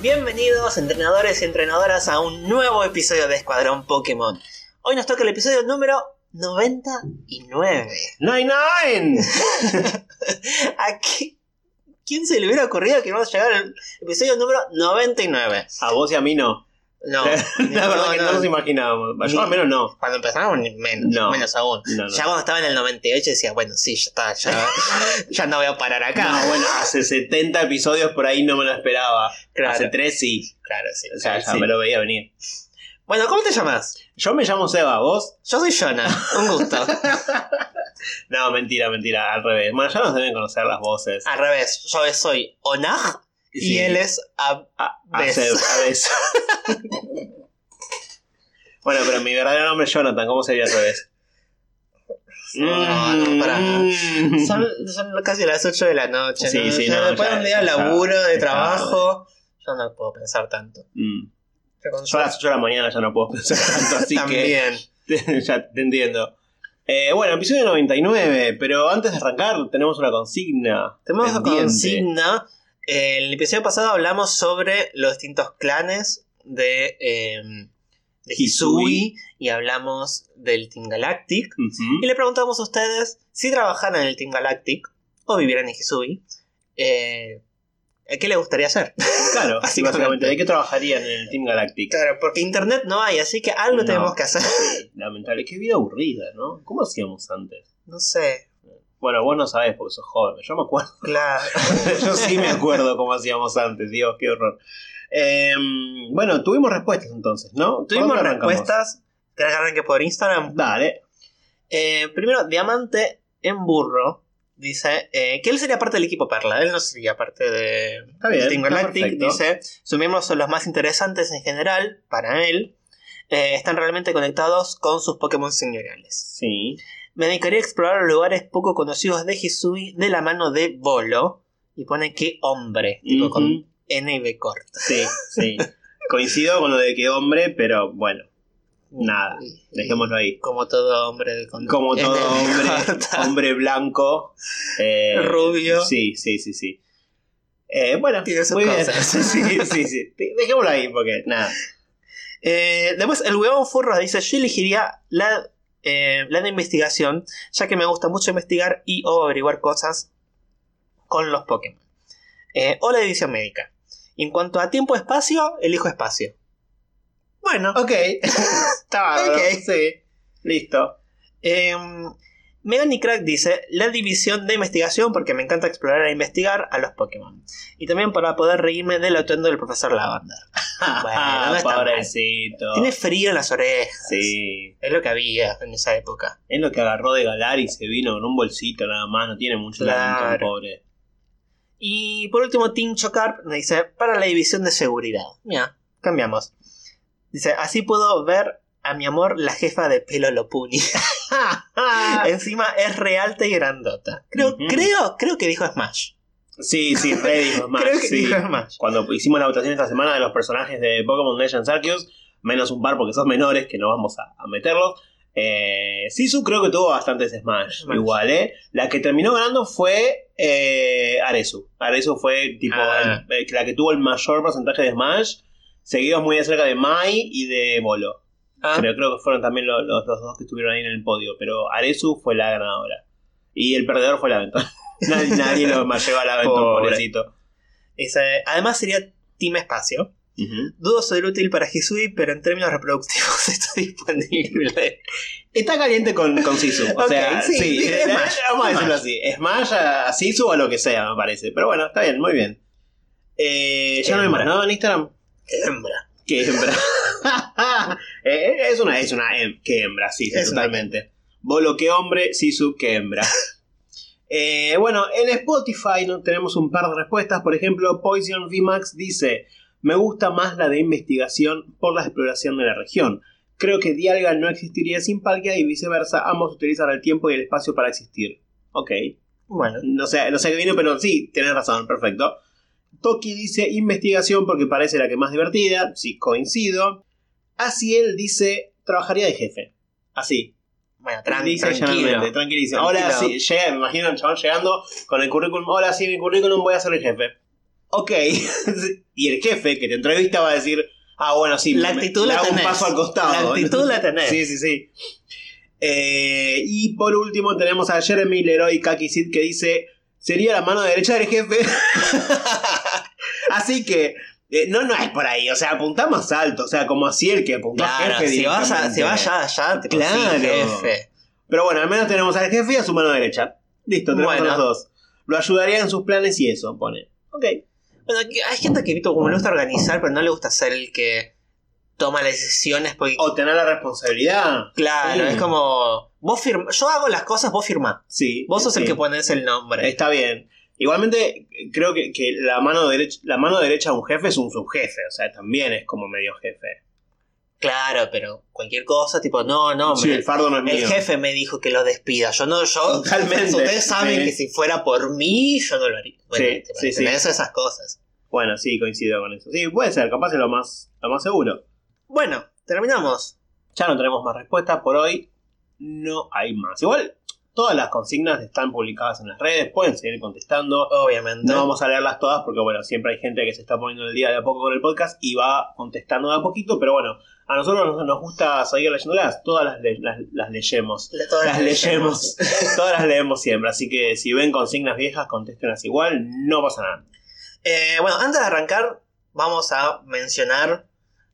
Bienvenidos entrenadores y entrenadoras a un nuevo episodio de Escuadrón Pokémon. Hoy nos toca el episodio número 99. ¡Nine, ¿A qué- quién se le hubiera ocurrido que vamos a llegar al episodio número 99? A vos y a mí no. No, La verdad que no, nos imaginábamos. Yo Ni- al menos no. Cuando empezamos, ni menos, No. menos aún. No, no. Ya cuando estaba en el 98 decía, bueno, sí, ya está, ya, ya no voy a parar acá. No, bueno, hace 70 episodios por ahí no me lo esperaba. Claro. Hace 3 sí. Claro, sí. O sea, claro, ya sí. me lo veía venir. Bueno, ¿cómo te llamas? Yo me llamo Seba, ¿vos? Yo soy Jonah, un gusto. No, mentira, mentira, al revés. Bueno, ya nos deben conocer las voces. Al revés, yo soy Y él es A, a a Bes. bueno, pero mi verdadero nombre es Jonathan, ¿cómo sería al revés? No, no. Mm. Son, son casi las 8 de la noche. Sí, ¿no? sí, después de un día de laburo, de trabajo, yo no puedo pensar tanto. Mm. Yo a las 8 de la mañana ya no puedo pensar tanto, así También. que ya te entiendo. Eh, bueno, episodio 99, pero antes de arrancar tenemos una consigna. Tenemos una consigna. En el episodio pasado hablamos sobre los distintos clanes de, eh, de Hisui y hablamos del Team Galactic. Y le preguntamos a ustedes si trabajaran en el Team Galactic o vivieran en Hisui, eh, ¿qué les gustaría hacer? Claro, Básicamente. básicamente. ¿De qué trabajarían en el Team Galactic? Claro, porque internet no hay, así que algo No. tenemos que hacer. Sí, lamentable. Qué vida aburrida, ¿no? ¿Cómo hacíamos antes? No sé, Bueno, vos no sabés porque sos joven. Yo me acuerdo. claro. Yo sí me acuerdo cómo hacíamos antes. Dios, qué horror. Eh, bueno, tuvimos respuestas entonces, ¿no? ¿Por Tuvimos respuestas. ¿Querés que arranque por Instagram? Dale. Eh, primero, Diamante en Burro dice eh, que él sería parte del equipo Perla. Él no sería parte de Está bien, Team Galactic. Dice: Sus miembros son los más interesantes en general para él. Eh, están realmente conectados con sus Pokémon señoriales. Sí. Me dedicaría a explorar los lugares poco conocidos de Hisui de la mano de Bolo. Y pone que hombre, tipo con N y B corta. Sí, sí. Coincido con lo de que hombre, pero bueno, nada. Dejémoslo ahí. Como todo hombre de con Como todo hombre, hombre blanco. eh, Rubio. Sí, sí, sí, sí. Eh, bueno, Tiene sus muy bien. cosas. Sí, sí, sí. Dejémoslo ahí porque nada. Eh, después, el huevón furro dice: Yo elegiría la, eh, la de investigación, ya que me gusta mucho investigar y o averiguar cosas con los Pokémon. Eh, o la división médica. Y en cuanto a tiempo-espacio, elijo espacio. Bueno, Ok. Está. Ok. Sí. Listo. Eh, Megan y Crack dice la división de investigación porque me encanta explorar e investigar a los Pokémon. Y también para poder reírme del atuendo del profesor Lavender. Bueno, no está mal. Pobrecito. Tiene frío en las orejas. Sí. Es lo que había en esa época. Es lo que agarró de Galar y se vino con un bolsito nada más. No tiene mucho Claro. talento, pobre. Y por último, Team Chocarp me dice para la división de seguridad. Mira, cambiamos. Dice, así puedo ver a mi amor la jefa de pelo Lopuni. Encima es re alta y grandota. Creo, creo, creo que dijo Smash. Sí, sí, re dijo Smash, creo que sí. dijo Smash. Cuando hicimos la votación esta semana de los personajes de Pokémon Legends Arceus, menos un par porque son menores, que no vamos a, a meterlos. Eh, Sisu creo que tuvo bastantes Smash, Smash. igual, ¿eh? La que terminó ganando fue eh, Aresu. Aresu fue tipo Ah. el- el- la que tuvo el mayor porcentaje de Smash, seguidos muy de cerca de Mai y de Bolo. Ah, Creo, creo que fueron también lo- los, los dos que estuvieron ahí en el podio, pero Aresu fue la ganadora. Y el perdedor fue el Aventon. Nadie, nadie lo más llevó al Aventon, Pobre. pobrecito. además sería Team Espacio. Ujú. Dudo ser útil para Hisui, pero en términos reproductivos está disponible. Está caliente con, con Sisu. O sea, sí, sí, es Smash, vamos a decirlo así. Smash a, Sisu o a lo que sea, me parece. Pero bueno, está bien, muy bien. Eh, ya no hay más. ¿no? En Instagram. Hembra. Qué hembra. Eh, es una, es una qué hembra, sí, sí, Es una totalmente. Bolo, qué hombre, Sisu, qué hembra. Eh, bueno, en Spotify ¿no? tenemos un par de respuestas. Por ejemplo, Poison VMAX dice: Me gusta más la de investigación por la exploración de la región. Creo que Dialga no existiría sin Palkia y viceversa. Ambos utilizan el tiempo y el espacio para existir. Ok. Bueno, No sé, no sé qué viene, pero sí, tenés razón, perfecto. Toki dice investigación porque parece la que más divertida. Sí, coincido. Así él dice trabajaría de jefe. Así. Bueno, tran- Dice tranquilo. tranquilísimo. Ahora sí, llega, me imagino al chabón llegando con el currículum. Hola, sí, mi currículum voy a ser el jefe. ok. y el jefe que te entrevista va a decir, ah, bueno, sí, La actitud la hago un tenés. paso al costado. La actitud la tenés. Sí, sí, sí. Eh, y por último tenemos a Jeremy Leroy Kakisit que dice, sería la mano derecha del jefe. así que... eh, no, no es por ahí, o sea, apuntá más alto, o sea, como así el que apuntó Claro, jefe. si vas, a, si vas ya, ya, tipo, Claro. jefe. Pero bueno, al menos tenemos al jefe y a su mano derecha. Listo, tenemos Bueno. a los dos. Lo ayudaría en sus planes y eso, pone. Ok. Bueno, hay gente que como le gusta organizar, pero no le gusta ser el que toma las decisiones porque O tener la responsabilidad. claro, Sí. es como vos firma, yo hago las cosas, vos firmá. Sí. Vos sos el que pones el nombre. Está bien. Igualmente, creo que, que la, mano derecha, la mano derecha de un jefe es un subjefe. O sea, también es como medio jefe. Claro, pero cualquier cosa, tipo, no, no, Sí, me- el fardo no es mío. el jefe me dijo que lo despida. Yo no, yo. Totalmente. Ustedes saben Sí. que si fuera por mí, yo no lo haría. Bueno, Sí, tipo, sí, esas cosas. Bueno, sí, coincido con eso. Sí, puede ser. Capaz es lo más, lo más seguro. Bueno, terminamos. Ya no tenemos más respuestas por hoy. No hay más. Igual, todas las consignas están publicadas en las redes. Pueden seguir contestando. Obviamente. No vamos a leerlas todas porque, bueno, siempre hay gente que se está poniendo el día de a poco con el podcast y va contestando de a poquito, pero bueno, a nosotros nos, nos gusta seguir leyéndolas, todas las, le- las, las leyemos. Le- todas Las leemos, todas las leemos siempre, así que si ven consignas viejas, contéstenlas igual, no pasa nada. Eh, bueno, antes de arrancar, vamos a mencionar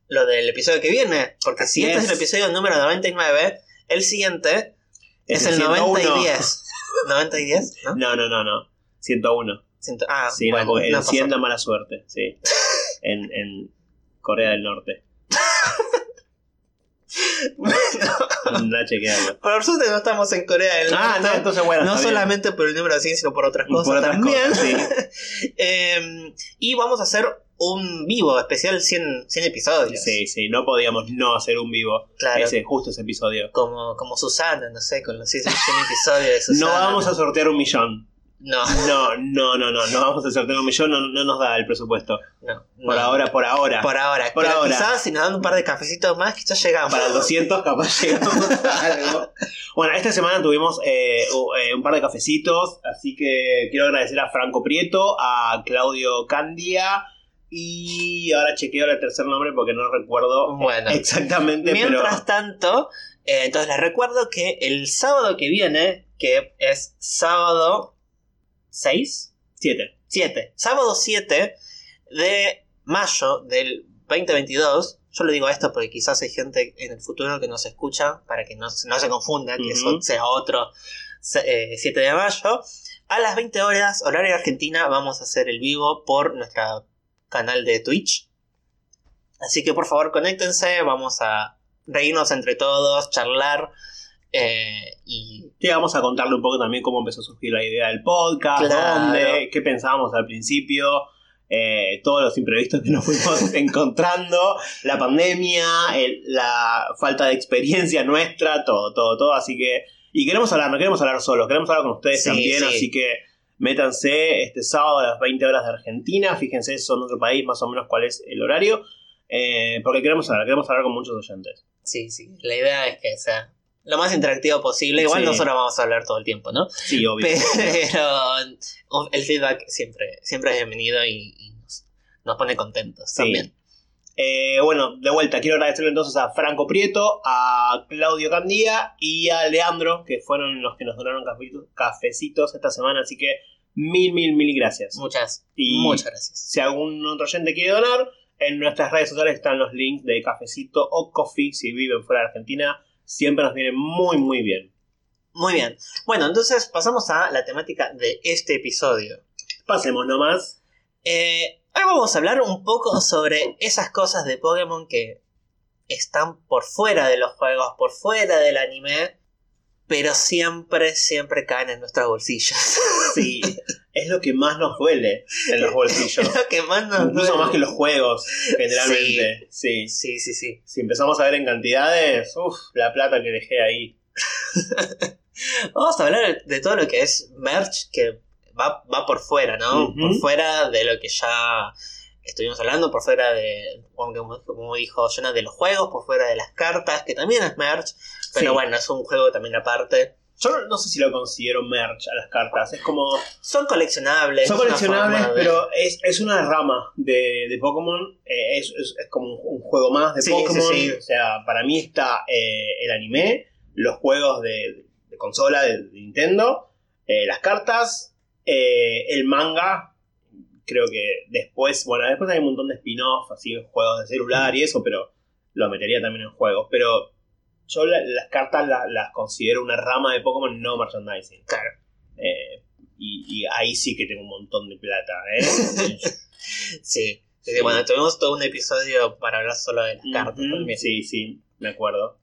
lo del episodio que viene. Porque si Así este es es. el episodio número 99, el siguiente es, el 90 101. y 10. 90 y 10, ¿no? No, no, no, no. 101. Ciento- ah, Sí, bueno, no, no pasó. 100 da mala suerte, sí. En, en Corea del Norte. Anda, chequearlo. Por suerte no estamos en Corea del Norte. Ah, no, entonces bueno. no bien. solamente por el número 100, sino por otras cosas Por otras también. cosas, Eh, y vamos a hacer un vivo especial 100, 100 episodios. Sí, sí, no podíamos no hacer un vivo. Claro. Ese, justo ese episodio. Como, como Susana, no sé, con los 100 episodios de No Susana. vamos a sortear un millón. No, No, no, no, no. No vamos a sortear un millón, no, no nos da el presupuesto. no. Por no. ahora, por ahora. Por ahora. Por Pero ahora. Quizás si nos dan un par de cafecitos más, quizás llegamos. Para el 200 capaz llegamos a algo. Bueno, esta semana tuvimos eh, eh, un par de cafecitos, así que quiero agradecer a Franco Prieto, a Claudio Candia y ahora chequeo el tercer nombre porque no recuerdo Bueno. exactamente, Mientras pero tanto, eh, entonces les recuerdo que el sábado que viene, que es sábado 6, 7. 7, sábado 7 de mayo del 2022. Yo le digo esto porque quizás hay gente en el futuro que nos escucha para que no, se- no se confunda, que Ujú. eso sea otro eh, 7 de mayo. A las 20 horas, horario Argentina, vamos a hacer el vivo por nuestro canal de Twitch. Así que por favor conéctense, vamos a reírnos entre todos, charlar eh, y Sí, vamos a contarle un poco también cómo empezó a surgir la idea del podcast, Claro. dónde, qué pensábamos al principio, eh, todos los imprevistos que nos fuimos encontrando, la pandemia, el- la falta de experiencia nuestra, todo, todo, todo. Así que, y queremos hablar, no queremos hablar solos, queremos hablar con ustedes Sí, también, sí. así que métanse este sábado a las 20 horas de Argentina, fíjense, son otro país, más o menos cuál es el horario, eh, porque queremos hablar, queremos hablar con muchos oyentes. sí, sí, la idea es que sea lo más interactivo posible. Igual Sí. nosotros vamos a hablar todo el tiempo, ¿no? Sí, obvio. Pero el feedback siempre, siempre es bienvenido y, y nos, nos pone contentos Sí. también. Eh, bueno, de vuelta, quiero agradecerle entonces a Franco Prieto, a Claudio Candía y a Leandro, que fueron los que nos donaron cafecitos, esta semana, así que mil, mil, mil gracias. Muchas, Y- muchas gracias. Si algún otro oyente quiere donar, en nuestras redes sociales están los links de Cafecito o Coffee, si viven fuera de Argentina, siempre nos viene muy, muy bien. Muy bien. Bueno, entonces pasamos a la temática de este episodio. Pasemos nomás. Eh, hoy vamos a hablar un poco sobre esas cosas de Pokémon que están por fuera de los juegos, por fuera del anime, pero siempre, siempre caen en nuestros bolsillos. Sí, es lo que más nos duele en los bolsillos. Es lo que más nos Incluso duele. más que los juegos, generalmente. sí. Sí, sí, sí. Si empezamos a ver en cantidades, uff, la plata que dejé ahí. Vamos a hablar de todo lo que es merch que va, va por fuera, ¿no? Ujú. Por fuera de lo que ya estuvimos hablando, por fuera de, como, como dijo Jonah, de los juegos, por fuera de las cartas, que también es merch, pero Sí. bueno, es un juego también aparte. Yo no, no sé si lo considero merch a las cartas. Es como. Son coleccionables. Son coleccionables, de- pero es, es una rama de, de Pokémon. eh, es, es- es como un, juego más de Sí, Pokémon. sí, sí. O sea, para mí está eh, el anime, los juegos de, de consola de, de Nintendo, eh, las cartas, eh, el manga. Creo que después, bueno, después hay un montón de spin-off, así, juegos de celular y eso, pero lo metería también en juegos. Pero yo la- las cartas la- las considero una rama de Pokémon, no merchandising. Claro. Eh, y, y ahí sí que tengo un montón de plata, ¿eh? Sí. Sí. Bueno, tuvimos todo un episodio para hablar solo de las cartas también. Sí, sí, me acuerdo.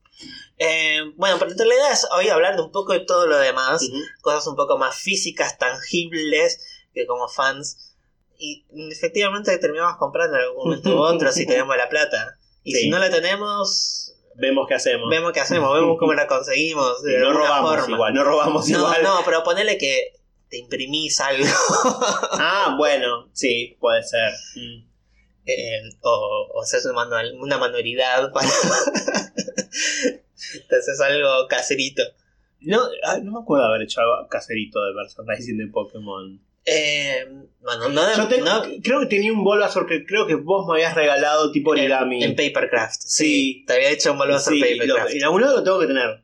Eh, bueno, pero en realidad es hoy hablar de un poco de todo lo demás. Cosas un poco más físicas, tangibles, que como fans. Y efectivamente terminamos comprando en algún momento u otro si tenemos la plata. Y Sí. si no la tenemos, Vemos qué hacemos. vemos qué hacemos, vemos cómo la conseguimos. De no robamos forma. igual, no robamos No, igual. no, pero ponele que te imprimís algo. Ah, bueno, sí, puede ser. Mm. eh, o, o haces una, manual- una manualidad para. Te haces algo caserito. No, ah, no me acuerdo haber hecho algo caserito de merchandising de Pokémon. Eh, bueno, no, de- Yo te- no creo que tenía un Bulbasaur que creo que vos me habías regalado tipo origami. en, en Papercraft. Sí, Sí. te había hecho un Bulbasaur Sí, Papercraft. lo- en algún lado lo tengo que tener.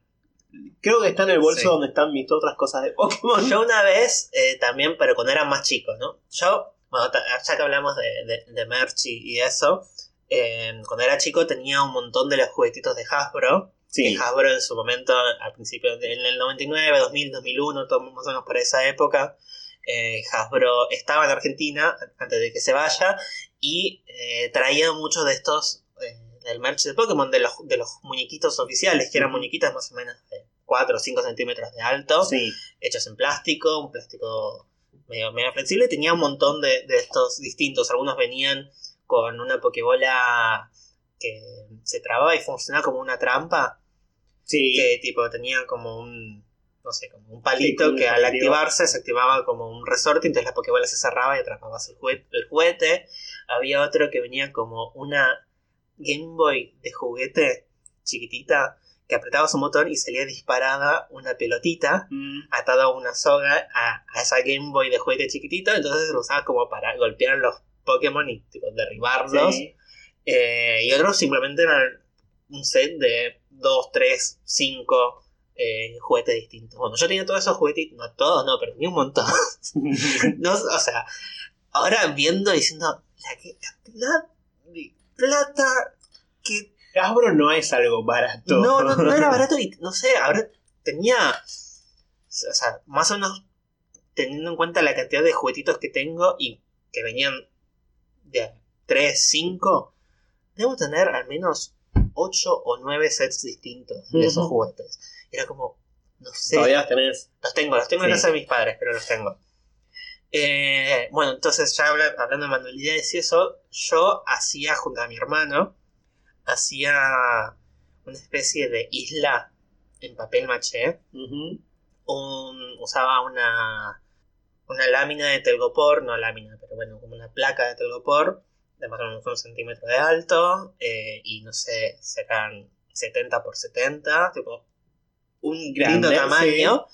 Creo que está en el bolso Sí. donde están mis otras cosas de Pokémon. Yo una vez eh, también, pero cuando era más chico, ¿no? Yo, bueno, ya que hablamos de, de, de merch y, y eso, eh, cuando era chico tenía un montón de los juguetitos de Hasbro. Sí. Que Hasbro en su momento, al principio, en el 99, 2000, 2001, todo más o menos por esa época, eh, Hasbro estaba en Argentina antes de que se vaya y eh, traía muchos de estos eh, del merch de Pokémon, de los, de los muñequitos oficiales, que eran muñequitas más o menos de 4 o 5 centímetros de alto Sí. hechos en plástico, un plástico medio, medio flexible. Tenía un montón de, de estos distintos. Algunos venían con una pokebola que se trababa y funcionaba como una trampa. Sí. Que tipo tenía como un, no sé, como un palito Sí, que al activarse se activaba como un resorte, entonces la pokebola se cerraba y atrapabas el juguete. El juguete. Había otro que venía como una Game Boy de juguete chiquitita que apretabas un botón y salía disparada una pelotita Mm. atado a una soga a, a esa Game Boy de juguete chiquitito, entonces lo usaba como para golpear los Pokémon y tipo, derribarlos. Sí. Eh, y otros simplemente eran un set de 2, 3, 5 eh, juguetes distintos. Bueno, yo tenía todos esos juguetitos, no todos, no, pero tenía un montón. No, o sea, ahora viendo diciendo la cantidad de plata que Hasbro no es algo barato. no, no, no era barato y no sé, ahora tenía. O sea, más o menos teniendo en cuenta la cantidad de juguetitos que tengo y que venían de 3, 5, debo tener al menos 8 o 9 sets distintos de esos juguetes. Era como, no sé. Todavía las tenés. Los tengo, los tengo en Sí. casa de mis padres, pero los tengo. Eh, bueno, entonces ya habla- hablando de manualidades y eso, yo hacía junto a mi hermano, hacía una especie de isla en papel maché. Un- usaba una, una lámina de telgopor, no lámina, pero bueno, como una placa de telgopor, de más o menos un centímetro de alto, eh, y no sé, serán 70 por 70, tipo un Grande, lindo tamaño,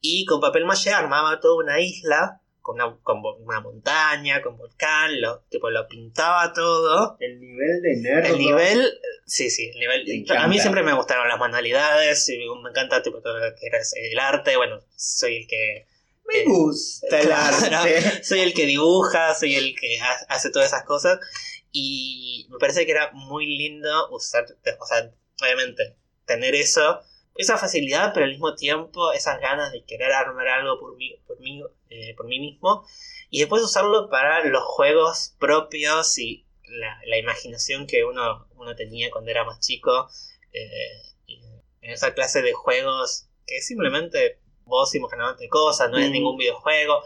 y con papel maché armaba toda una isla, con una, con una montaña, con volcán, lo, tipo lo pintaba todo. El nivel de nerd. El nivel, sí, sí, el nivel. A mí siempre me gustaron las manualidades, y me encanta tipo, todo lo que era el arte. Bueno, soy el que. Me eh, gusta el claro. arte. soy el que dibuja, soy el que ha- hace todas esas cosas. Y me parece que era muy lindo usar, o sea, obviamente, tener eso, esa facilidad, pero al mismo tiempo esas ganas de querer armar algo por mí, por mí, eh, por mí mismo. Y después usarlo para los juegos propios y la, la imaginación que uno, uno tenía cuando era más chico. eh, en esa clase de juegos que simplemente vos imaginándote cosas, no es Mm. ningún videojuego.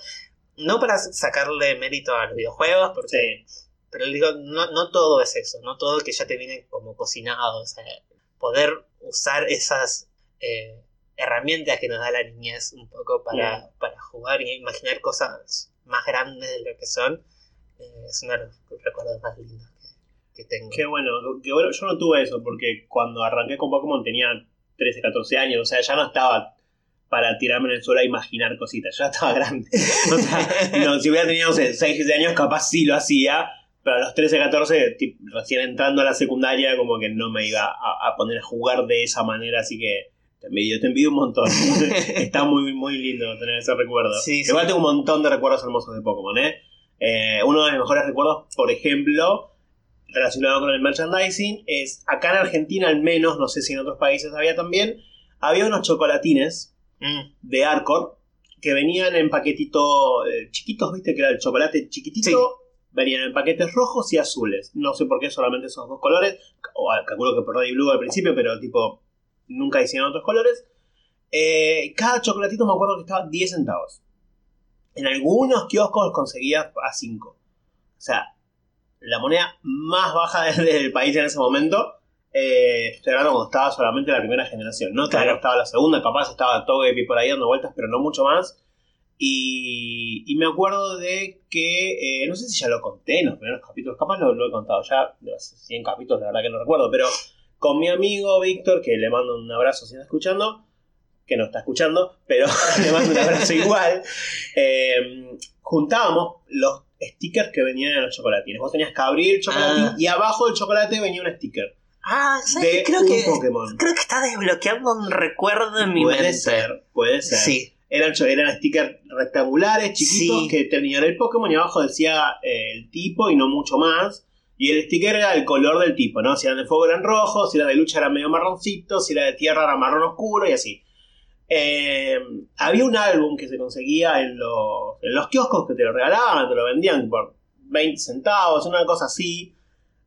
No para sacarle mérito a los videojuegos, porque, pero digo, no, no todo es eso, no todo que ya te viene como cocinado. O sea, poder usar esas eh, herramientas que nos da la niñez un poco para, Mm. para jugar y imaginar cosas más grandes de lo que son, eh, es uno de los recuerdos más lindos que, que tengo. Qué bueno, qué bueno. Yo no tuve eso porque cuando arranqué con Pokémon tenía 13, 14 años. O sea, ya no estaba para tirarme en el suelo a imaginar cositas. Yo ya estaba grande. O sea, no, si hubiera tenido, no sé, 6, 7 años, capaz sí lo hacía. Pero a los 13, 14, tip- recién entrando a la secundaria, como que no me iba a, a poner a jugar de esa manera. Así que te envidio, te envidio un montón. Está muy, muy lindo tener ese recuerdo. Sí, sí. Igual tengo un montón de recuerdos hermosos de Pokémon, ¿eh? Eh, uno de mis mejores recuerdos, por ejemplo, relacionado con el merchandising, es acá en Argentina al menos, no sé si en otros países había también, había unos chocolatines Mm. de Arcor que venían en paquetito eh, chiquitos, viste que era el chocolate chiquitito, Sí. venían en paquetes rojos y azules. No sé por qué solamente esos dos colores, o ah, calculo que por Red y Blue al principio, pero tipo nunca hicieron otros colores. Eh, cada chocolatito me acuerdo que estaba 10 centavos. En algunos kioscos los conseguías a 5. O sea, la moneda más baja del país en ese momento. Eh, estoy hablando cuando estaba solamente la primera generación, ¿no? Claro. estaba la segunda, capaz estaba Togepi por ahí dando vueltas, pero no mucho más. Y, y me acuerdo de que, eh, no sé si ya lo conté en los primeros capítulos, capaz lo, lo he contado ya, de los 100 capítulos, la verdad que no recuerdo, pero con mi amigo Víctor, que le mando un abrazo si está escuchando, que no está escuchando, pero le mando un abrazo igual, eh, juntábamos los stickers que venían en los chocolatines. Vos tenías que abrir el chocolatín Ah. y abajo del chocolate venía un sticker Ah, ¿sabes de? Creo un que, Pokémon. creo que está desbloqueando un recuerdo en mi puede mente. ser, puede ser. Sí. Eran, eran stickers rectangulares, chiquitos, Sí. que tenían el Pokémon y abajo decía eh, el tipo y no mucho más. Y el sticker era el color del tipo, ¿no? Si eran de fuego eran rojos, si era de lucha era medio marroncito, si era de tierra era marrón oscuro y así. Eh, había un álbum que se conseguía en los, en los kioscos que te lo regalaban, te lo vendían por 20 centavos, una cosa así.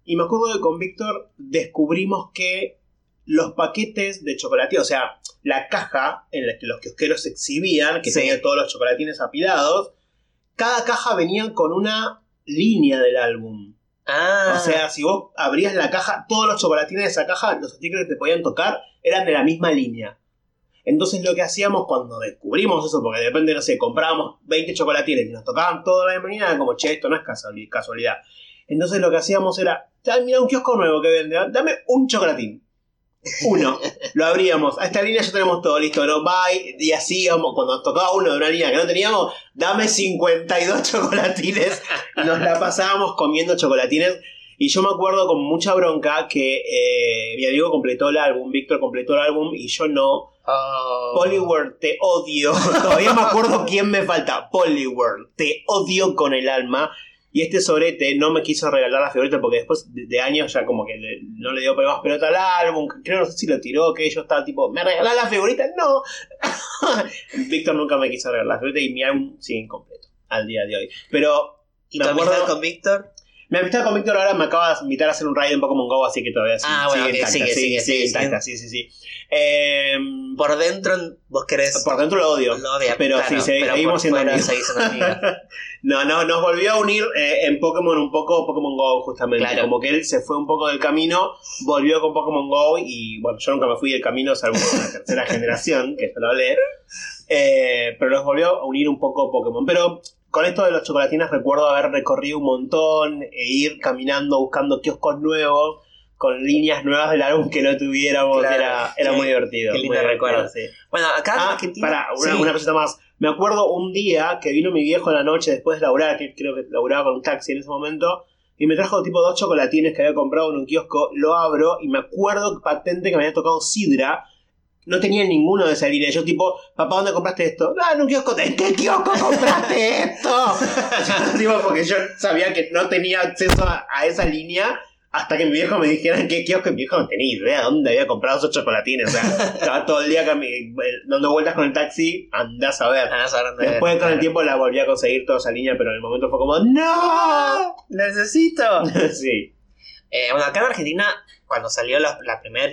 Y me acuerdo que con Víctor descubrimos que los paquetes de chocolate, o sea, la caja en la que los kiosqueros exhibían, que Sí. tenía todos los chocolatines apilados, cada caja venía con una línea del álbum. Ah, O sea, si vos abrías la caja, todos los chocolatines de esa caja, los stickers que te podían tocar, eran de la misma línea. Entonces lo que hacíamos cuando descubrimos eso, porque de repente, no sé, comprábamos 20 chocolatines y nos tocaban toda la mañana, como, che, esto no es casuali- casualidad. Entonces lo que hacíamos era, "Ah, mira un kiosco nuevo que vende, dame un chocolatín. Uno. Lo abríamos. A esta línea ya tenemos todo listo, ¿no? Bye. Y así cuando tocaba uno de una línea que no teníamos, dame 52 chocolatines. Nos la pasábamos comiendo chocolatines. Y yo me acuerdo con mucha bronca que eh, mi amigo completó el álbum, Víctor completó el álbum y yo no. Oh. Poliword, te odio. Todavía me acuerdo quién me falta. Poliword, te odio con el alma. Y este sobrete no me quiso regalar la figurita porque después de, de años ya como que le- no le dio más pelota al álbum. Creo no sé si lo tiró, que yo estaba tipo, ¿me regalás la figurita? No. Víctor nunca me quiso regalar la figurita y mi álbum sigue incompleto al día de hoy. Pero ¿Y me tu amistad acuerdo- con Víctor? Mi amistad con Víctor ahora me acaba de invitar a hacer un raid en Pokémon GO, así que todavía sí, Ah, bueno, sigue ok, intacta, sigue, sigue, sigue intacta, sí, sí, sí. Eh, Por dentro, vos querés. por dentro lo odio. lo odias, pero claro, sí, seguimos siendo amigos. No, no, nos volvió a unir eh, en Pokémon un poco, Pokémon Go justamente. Claro. Como que él se fue un poco del camino, volvió con Pokémon Go y bueno, yo nunca me fui del camino, salvo con la tercera generación, que yo lo hablé. Eh, pero nos volvió a unir un poco Pokémon. Pero con esto de los chocolatines recuerdo haber recorrido un montón e ir caminando buscando kioscos nuevos con líneas nuevas del álbum que no tuviéramos. Claro. era era muy divertido. qué muy lindo divertido, recuerdo. sí. Bueno, acá en Ah, Argentina. pará, una, sí. una cosita más. Me acuerdo un día que vino mi viejo en la noche después de laburar, que creo que laburaba con un taxi en ese momento, y me trajo tipo dos chocolatines que había comprado en un kiosco, lo abro y me acuerdo patente que me había tocado sidra. No tenía ninguno de esa línea. Yo tipo, papá, ¿dónde compraste esto? Ah, en un kiosco. ¿En qué kiosco compraste esto? Yo, tipo, porque yo sabía que no tenía acceso a, a esa línea hasta que mi viejo me dijera en qué kiosco. Mi viejo no tenía idea dónde había comprado esos chocolatines. O sea, estaba todo el día cami- dando vueltas con el taxi. Andás a ver. Ah, sabrán de- Después con el tiempo la volví a conseguir toda esa línea, pero en el momento fue como ¡No! ¡Necesito! sí. Eh, bueno, acá en Argentina, cuando salió la, la primera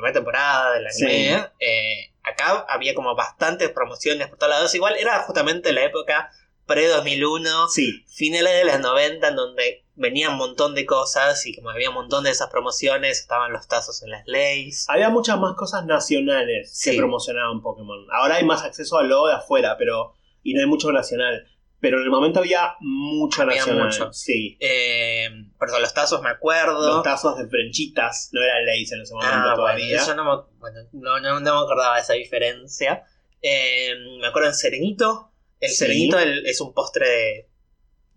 primera temporada del anime, eh, acá había como bastantes promociones por todos lados. Igual era justamente la época pre-2001, Sí. finales de los 90, en donde venía un montón de cosas y como había un montón de esas promociones, estaban los tazos en las leyes. Había muchas más cosas nacionales Sí. que promocionaban Pokémon. Ahora hay más acceso a lo de afuera, pero. Y no hay mucho nacional. Pero en el momento había mucha Había nacional. mucho. Sí. Eh, perdón, los tazos me acuerdo. Los tazos de frenchitas, no era Lays en ese momento Ah, bueno, todavía. eso no me, bueno, no, no- no me acordaba de esa diferencia. Eh, me acuerdo en Serenito. El Sí. Serenito el- es un postre de,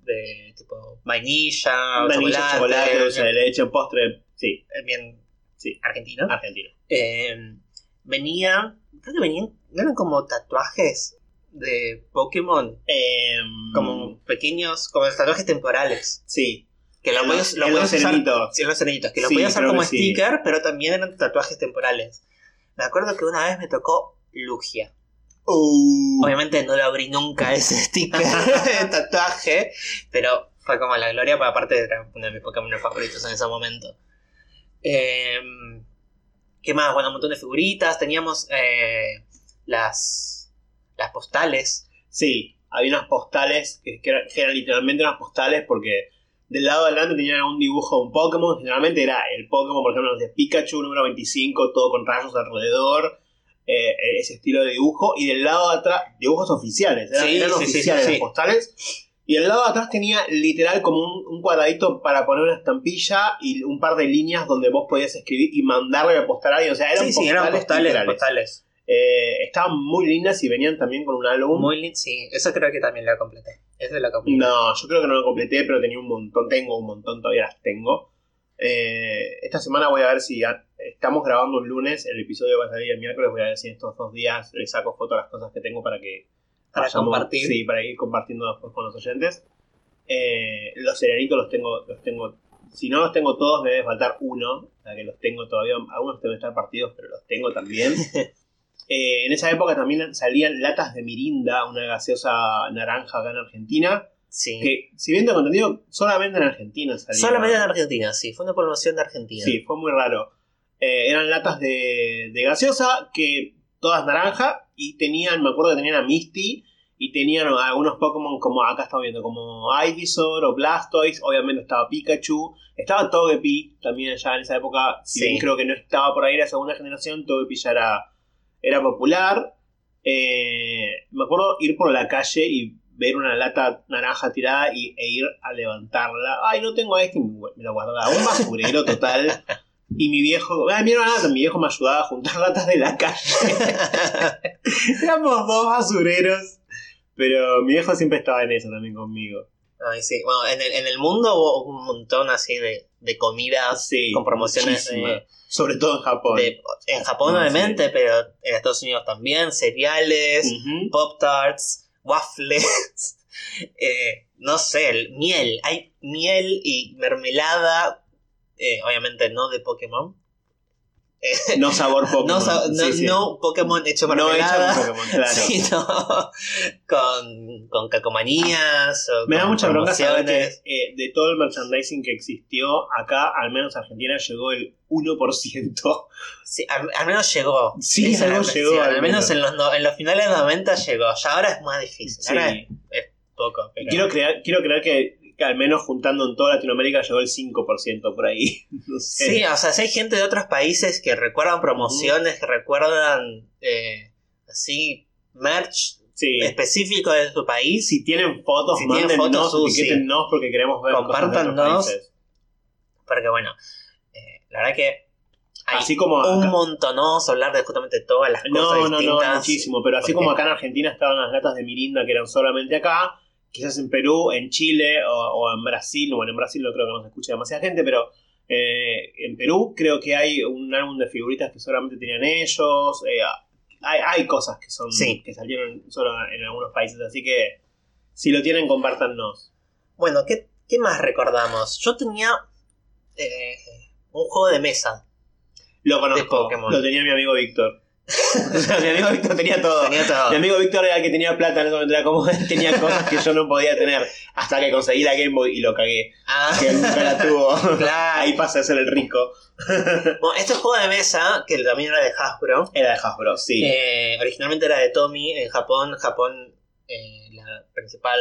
de tipo vainilla, Vanilla, chocolate, dulce de leche, postre. Sí, bien, bien Sí. argentino. argentino. Eh, venía, creo que venían, ¿no eran como tatuajes de Pokémon, Em, como pequeños, como tatuajes temporales. Sí. Que lo los- lo los usar, sí, los que lo Sí, podías usar como sí. sticker, pero también eran tatuajes temporales. Me acuerdo que una vez me tocó Lugia. Uh, Obviamente no lo abrí nunca ese sticker de tatuaje, pero fue como la gloria, porque aparte era uno de mis Pokémon favoritos en ese momento. Em, ¿Qué más? Bueno, un montón de figuritas. Teníamos eh, las, las postales. Sí, había unas postales que, que eran, que eran literalmente unas postales porque del lado de adelante tenían un dibujo de un Pokémon. Generalmente era el Pokémon, por ejemplo, de Pikachu número 25, todo con rayos alrededor. eh, ese estilo de dibujo. Y del lado de atrás, dibujos oficiales. Eran, Sí, eran sí, oficiales sí, las postales. Y del lado de atrás tenía literal como un, un cuadradito para poner una estampilla y un par de líneas donde vos podías escribir y mandarle la postal a alguien. O sea, eran sí, sí, postales. eran postales. Eh, estaban muy lindas y venían también con un álbum. Muy lindo, sí. Eso creo que también lo completé. Eso lo completé. No, yo creo que no lo completé, pero tenía un montón, tengo un montón, todavía las tengo. Eh, esta semana voy a ver si ya- estamos grabando un lunes, el episodio va a salir el miércoles, voy a ver si estos dos días le saco foto a las cosas que tengo para que Para vayamos- compartir. Sí, para ir compartiendo después con los oyentes. Eh, los serenitos los tengo, los tengo, si no los tengo todos, me debe faltar uno, o sea que los tengo todavía, algunos deben estar partidos, pero los tengo también. Eh, en esa época también salían latas de Mirinda, una gaseosa naranja acá en Argentina. Sí. Que, si bien tengo entendido, solamente en Argentina salía. Solamente en Argentina, sí. Fue una promoción de Argentina. Sí, fue muy raro. Eh, eran latas de, de gaseosa, que todas naranja, y tenían, me acuerdo que tenían a Misty, y tenían algunos Pokémon como acá estamos viendo, como Ivysaur o Blastoise, obviamente estaba Pikachu, estaba Togepi también ya en esa época, si Sí. bien creo que no estaba por ahí la segunda generación, Togepi ya era, era popular. Eh, me acuerdo ir por la calle y ver una lata naranja tirada y, e ir a levantarla. Ay, no tengo este, y me la guardaba. Un basurero total. Y mi viejo, ay, mira una mi viejo me ayudaba a juntar latas de la calle. Éramos dos basureros. Pero mi viejo siempre estaba en eso también conmigo. Ay, sí. Bueno, en el, en el mundo hubo un montón así de, de comidas Sí, con promociones de, Sobre todo en Japón. de- en Japón Ah, obviamente, pero en Estados Unidos también, cereales, Ujú. pop tarts, waffles, eh, no sé, el- miel, hay miel y mermelada, eh, obviamente no de Pokémon, No sabor Pokémon. no, sa- no, Sí, sí. no Pokémon hecho No mermelada, hecha con Pokémon, claro. sino con, con cacomanías o Me da mucha bronca saber que eh, de todo el merchandising que existió, acá, al menos Argentina, llegó el 1%. Sí, al, al menos llegó. Sí, es la llegó, impresión. al Al menos menos. en los, no- en los finales de 90 llegó. Ya ahora es más difícil. Sí. Ahora es, es poco. Pero... Quiero creer, quiero creer que, que al menos juntando en toda Latinoamérica llegó el 5% por ahí. No sé. Sí, o sea, si hay gente de otros países que recuerdan promociones, que recuerdan eh, así merch Sí. específico de su país, Si tienen fotos, Si tienen mándennos, fotos, uh, sí. etiquétennos porque queremos ver Compártanos. países. porque bueno, eh, la verdad que hay Así como un acá- montonoso hablar de justamente todas las cosas No, no, no, distintas. muchísimo. Pero así como acá en Argentina estaban las latas de Mirinda que eran solamente acá, quizás en Perú, en Chile o, o en Brasil, bueno, en Brasil no creo que nos escuche demasiada gente, pero eh, en Perú creo que hay un álbum de figuritas que solamente tenían ellos. eh, hay, hay cosas que son Sí. que salieron solo en algunos países, así que si lo tienen, compártanos. Bueno, ¿qué, qué más recordamos? Yo tenía eh, un juego de mesa. Lo De conozco, Pokémon. lo tenía mi amigo Víctor. O sea, mi amigo Víctor tenía todo. Tenía todo. Mi amigo Víctor era el que tenía plata, no como tenía cosas que yo no podía tener hasta que conseguí la Game Boy y lo cagué. Ah, Que nunca la tuvo. claro. Ahí pasa a ser el rico. Bueno, este juego de mesa, que también era de Hasbro, Era de Hasbro, sí. eh, originalmente era de Tommy en Japón. Japón, eh, la principal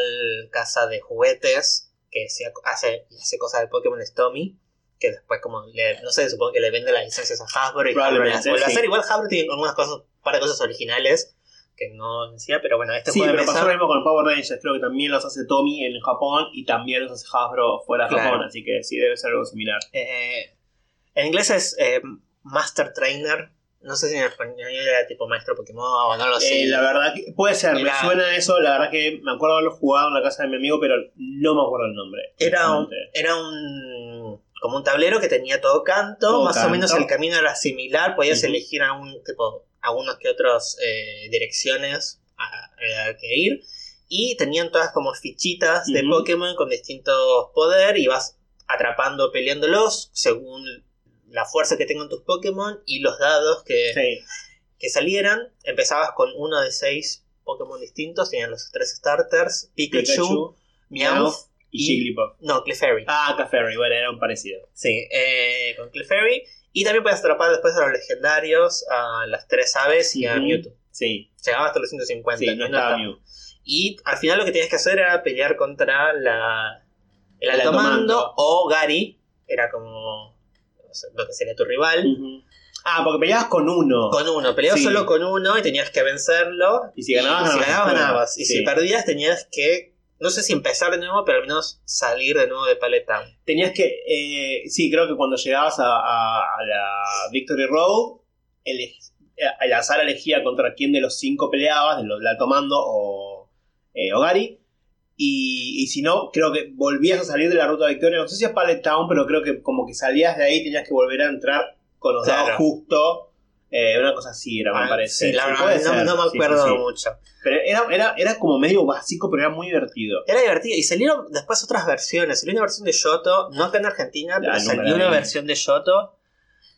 casa de juguetes que se hace, hace cosas de Pokémon es Tommy. Que después, como, le- no sé, supongo que le vende las licencias a Hasbro y Hasbro las vuelve a sí. hacer. Igual Hasbro tiene algunas cosas, un par de cosas originales que no decía, pero bueno, este Sí, juego pero pasó lo mismo con Power Rangers. Creo que también los hace Tommy en Japón y también los hace Hasbro fuera de Claro. Japón. Así que sí, debe ser algo similar. eh, en inglés es eh, Master Trainer. No sé si en español era tipo maestro Pokémon, no lo sé. Eh, la verdad que puede ser, me suena eso. La verdad que me acuerdo haberlo jugado en la casa de mi amigo, pero no me acuerdo el nombre. Era un, era un como un tablero que tenía todo canto, Todo más o menos el camino era similar, podías Ujú. elegir algún tipo, algunos que otros eh, direcciones a, a que ir. Y tenían todas como fichitas de. Pokémon con distintos poder y vas atrapando, peleándolos según la fuerza que tengan tus Pokémon y los dados que, Sí. que salieran. Empezabas con uno de seis Pokémon distintos, tenían los tres starters, Pikachu, Pikachu, Meowth y Jigglypuff. no, Clefairy. Ah, Caffery, bueno, era un parecido. Sí, eh, con Clefairy. Y también puedes atrapar después a los legendarios, a las tres aves y a. Mewtwo. Sí, Llegaba hasta los 150. sí, no no estaba Mew. Y al final lo que tenías que hacer era pelear contra la, el alto mando o Gary. Era como no sé, lo que sería tu rival. Ah, porque peleabas con uno. Con uno, peleabas Sí. solo con uno y tenías que vencerlo. Y si ganabas, si ganabas juego. ganabas. Y Sí. si perdías, tenías que, no sé si empezar de nuevo, pero al menos salir de nuevo de Pallet Town. Tenías que. eh, sí, creo que cuando llegabas a, a- a la Victory Road, eh, el azar elegía contra quién de los cinco peleabas, de los del alto mando o, eh, o Gary. Y, y si no, creo que volvías a salir de la ruta de Victoria. No sé si a Pallet Town, pero creo que como que salías de ahí tenías que volver a entrar con los dados justo. Eh, una cosa así era, me Ah, parece. Sí, la Sí, verdad, no, ser. no me sí, acuerdo sí. mucho. Pero era, era, era como medio básico, pero era muy divertido. Era divertido. Y salieron después otras versiones. Salió una versión de Yoto, no acá en Argentina, pero Ah, nunca salió una versión de Yoto.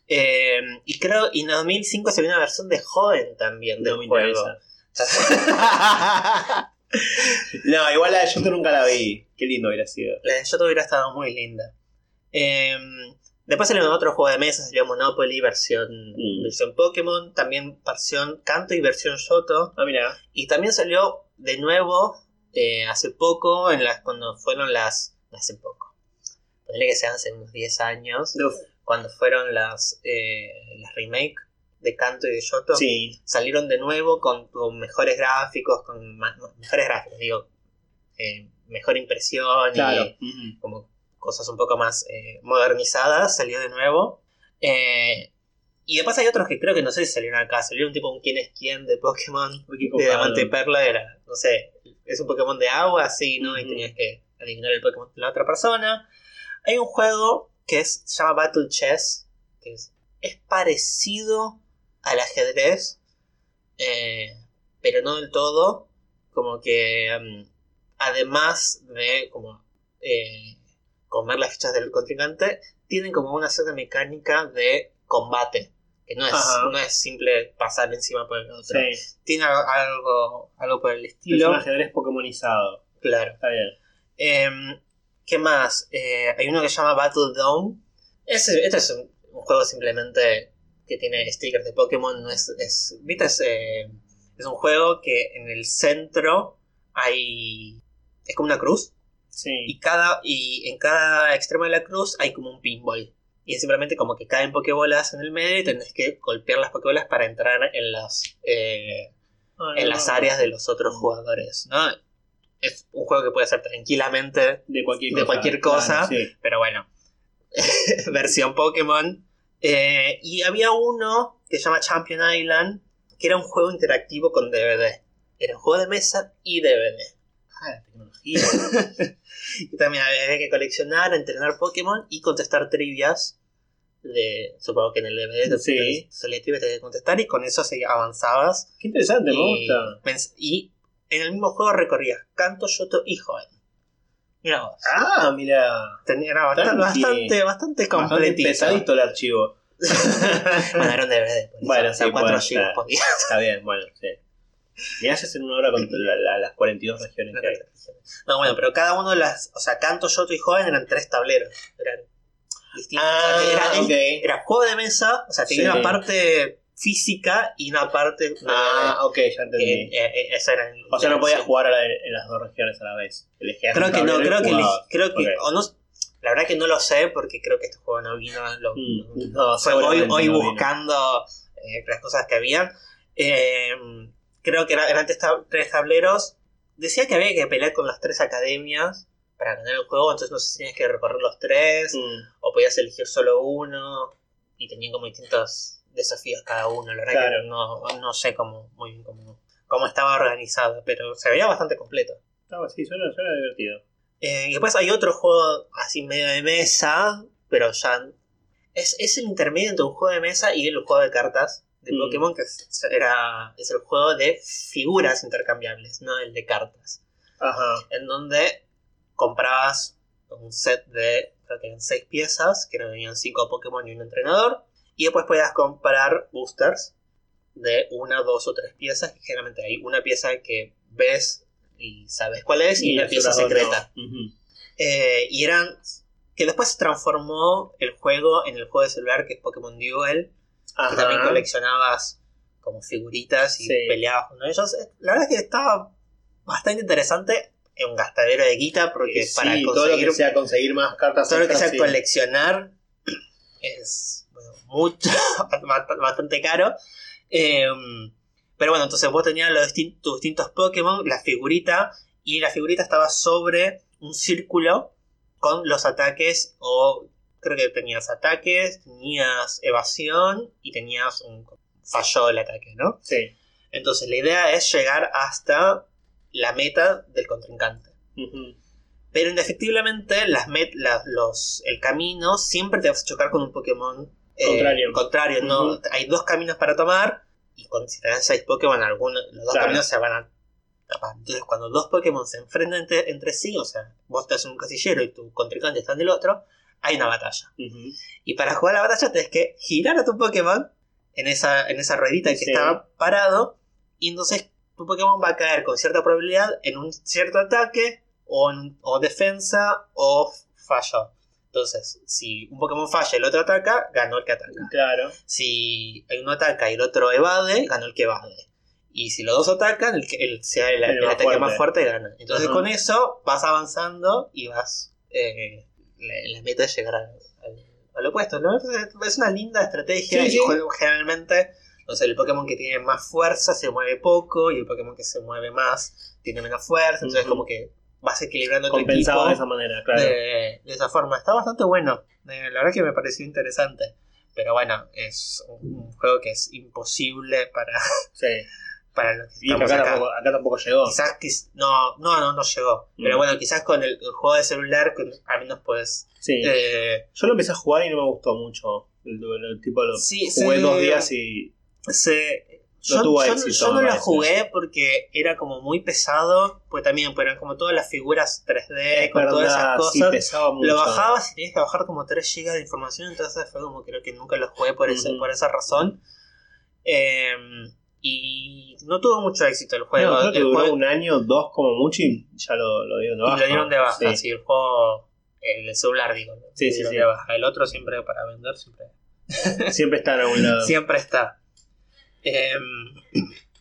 Eh, y creo, y en 2005 salió una versión de Joven también del No me juego. no, igual la de Yoto nunca la vi. Qué lindo hubiera sido. La de Yoto hubiera estado muy linda. Eh, después salieron otros juegos de mesa, salió Monopoly, versión, Mm. versión Pokémon, también versión Canto y versión Yoto. Ah, mira. Y también salió de nuevo eh, hace poco, en las, cuando fueron las... Hace poco. Ponele que sean hace unos 10 años. Cuando fueron las, eh, las remake de Canto y de Yoto. Sí. Salieron de nuevo con, con mejores gráficos, con mejores gráficos, digo. eh, mejor impresión Claro. y como cosas un poco más eh, modernizadas. Salió de nuevo. Eh, y después hay otros que creo que no sé si salieron acá. Salió un tipo un quién es quién de Pokémon de. Diamante y Perla era, no sé, es un Pokémon de agua, sí, ¿no? Y tenías que adivinar el Pokémon de la otra persona. Hay un juego que es, se llama Battle Chess, que es, es parecido al ajedrez, eh, pero no del todo. Como que, mm, además de como eh, comer las fichas del contrincante, tienen como una cierta mecánica de combate. Que no es, Ajá. no es simple pasar encima por el otro Sí. tiene algo, algo, por el Es estilo. un ajedrez pokémonizado. Claro. Está bien. Em, ¿Qué más? Eh, hay uno que se llama Battle Dome. Ese, este es un, un juego simplemente que tiene stickers de Pokémon. No es, es, ¿viste? Es, eh, es un juego que en el centro hay. Es como una cruz. Sí. Y, cada, y en cada extremo de la cruz hay como un pinball. Y es simplemente como que caen Pokébolas en el medio y tenés que golpear las Pokébolas para entrar en las. eh, en no, las áreas de los otros jugadores, ¿no? Es un juego que puede ser tranquilamente, De cualquier de cosa. cualquier cosa. Claro, sí. pero bueno, versión Pokémon. Eh, y había uno que se llama Champion Island, que era un juego interactivo con DVD. Era un juego de mesa y DVD. Ah, la tecnología. Y también había que coleccionar, entrenar Pokémon y contestar trivias. De, supongo que en el DVD Sí. solía trivias tenías que contestar y con eso se avanzabas Qué interesante, me y, gusta. pens- y en el mismo juego recorrías Canto, Yoto y Joven. Mira vos. Ah, mira. Era bastante, bastante, bastante Bastante completito. pesadito el archivo. bueno, era un DVD. Bueno, o sea, sí, 4 puede gigas ser. podía. Está bien, bueno, sí. Mirá si hacen una hora con la- la- las 42 regiones que hay. No, bueno, pero cada uno de las. O sea, Canto, Yoto y Joven eran tres tableros. Eran distintos. Ah, O sea, era, juego de mesa, o sea, tenía Sí. una parte física y una parte. Ah, ok, ya que, entendí. eh, eh, esa era O sea, no podías jugar a la- en las dos regiones a la vez. Elegías Creo que no, creo que, jugabas. eleg- creo que o no, la verdad que no lo sé porque creo que este juego no vino, lo, Mm, no, hoy, no buscando eh, las cosas que habían. Eh, creo que era- eran tres tab- tres tableros. Decía que había que pelear con las tres academias para ganar el juego, entonces no sé si tenías que recorrer los tres Mm, o podías elegir solo uno y tenían como distintos desafíos cada uno. La verdad Claro. que no, no sé cómo, muy bien cómo, cómo estaba organizado, pero se veía bastante completo. estaba así, suena, suena divertido. Eh, y después hay otro juego así medio de mesa, pero ya es, es el intermedio entre un juego de mesa y el juego de cartas de Mm. Pokémon, que era, es el juego de figuras intercambiables, no el de cartas. Ajá. En donde comprabas un set de, creo que eran seis piezas, que venían cinco Pokémon y un entrenador, y después podías comprar boosters de una, dos o tres piezas, que generalmente hay una pieza que ves y sabes cuál es, y, una pieza secreta. no. Eh, y eran. Que después se transformó el juego en el juego de celular que es Pokémon Duel. Ajá. también coleccionabas como figuritas y Sí. peleabas con ellos. La verdad es que estaba bastante interesante. Es un gastadero de guita porque Eh, Sí, para todo lo conseguir que sea conseguir más cartas. todo lo que sea sí. coleccionar es bueno, mucho, bast- bastante caro. Eh, pero bueno, entonces vos tenías los distin- tus distintos Pokémon, la figurita, y la figurita estaba sobre un círculo con los ataques, o creo que tenías ataques, tenías evasión y tenías un fallo del ataque, ¿no? Sí. Entonces la idea es llegar hasta la meta del contrincante. Ujú. Pero indefectiblemente las met- la- los, el camino siempre te vas a chocar con un Pokémon eh, Contrario. contrario. Hay dos caminos para tomar y con, si te dan seis Pokémon, alguno, los dos Claro. caminos se van a tapar. Entonces cuando dos Pokémon se enfrentan entre, entre sí, o sea, vos estás en un casillero y tu contrincante está en el otro, hay una batalla. Y para jugar la batalla tenés que girar a tu Pokémon en esa, en esa ruedita que Sí. estaba parado. Y entonces tu Pokémon va a caer con cierta probabilidad en un cierto ataque o, en- o defensa o fallo. Entonces, si un Pokémon falla y el otro ataca, ganó el que ataca. Claro. Si uno ataca y el otro evade, ganó el que evade. Y si los dos atacan, el, que- el, sea el, El el más ataque fuerte. más fuerte gana. Entonces con eso vas avanzando y vas... eh, la, la meta es llegar al, al- al opuesto. ¿no? Es, una linda estrategia Sí, y sí. juego- generalmente no sé, el Pokémon que tiene más fuerza se mueve poco y el Pokémon que se mueve más tiene menos fuerza. Entonces como que vas equilibrando tu Compensado equipo de esa manera, claro. de, de esa forma. Está bastante bueno. Eh, la verdad que me pareció interesante. Pero bueno, es un, un juego que es imposible para, Sí. Para los que Y que estamos acá, acá. Tampoco, acá tampoco llegó. Quizás quiz- no, no, no, no llegó. Pero Mm. bueno, quizás con el, el juego de celular con- al menos puedes. Sí. eh, Yo lo empecé a jugar y no me gustó mucho. El, el- el tipo lo Sí, jugué sí. dos días y. se- No yo, tuvo yo- éxito, yo no lo jugué porque era como muy pesado. Pues también eran como todas las figuras 3D, con todas esas sí, cosas. pesaba mucho. Lo bajabas y tenías que bajar como 3 GB de información, entonces fue como creo que nunca lo jugué por, ese- Ujú. por esa razón. Eh, y no tuvo mucho éxito el juego. No, creo que el duró juego un año, dos como mucho y ya lo, lo dieron de y baja. lo dieron de baja, Sí. sí, el juego, el celular digo, Sí, sí, de baja. El otro siempre para vender, siempre, Siempre está en algún lado. siempre está. Eh,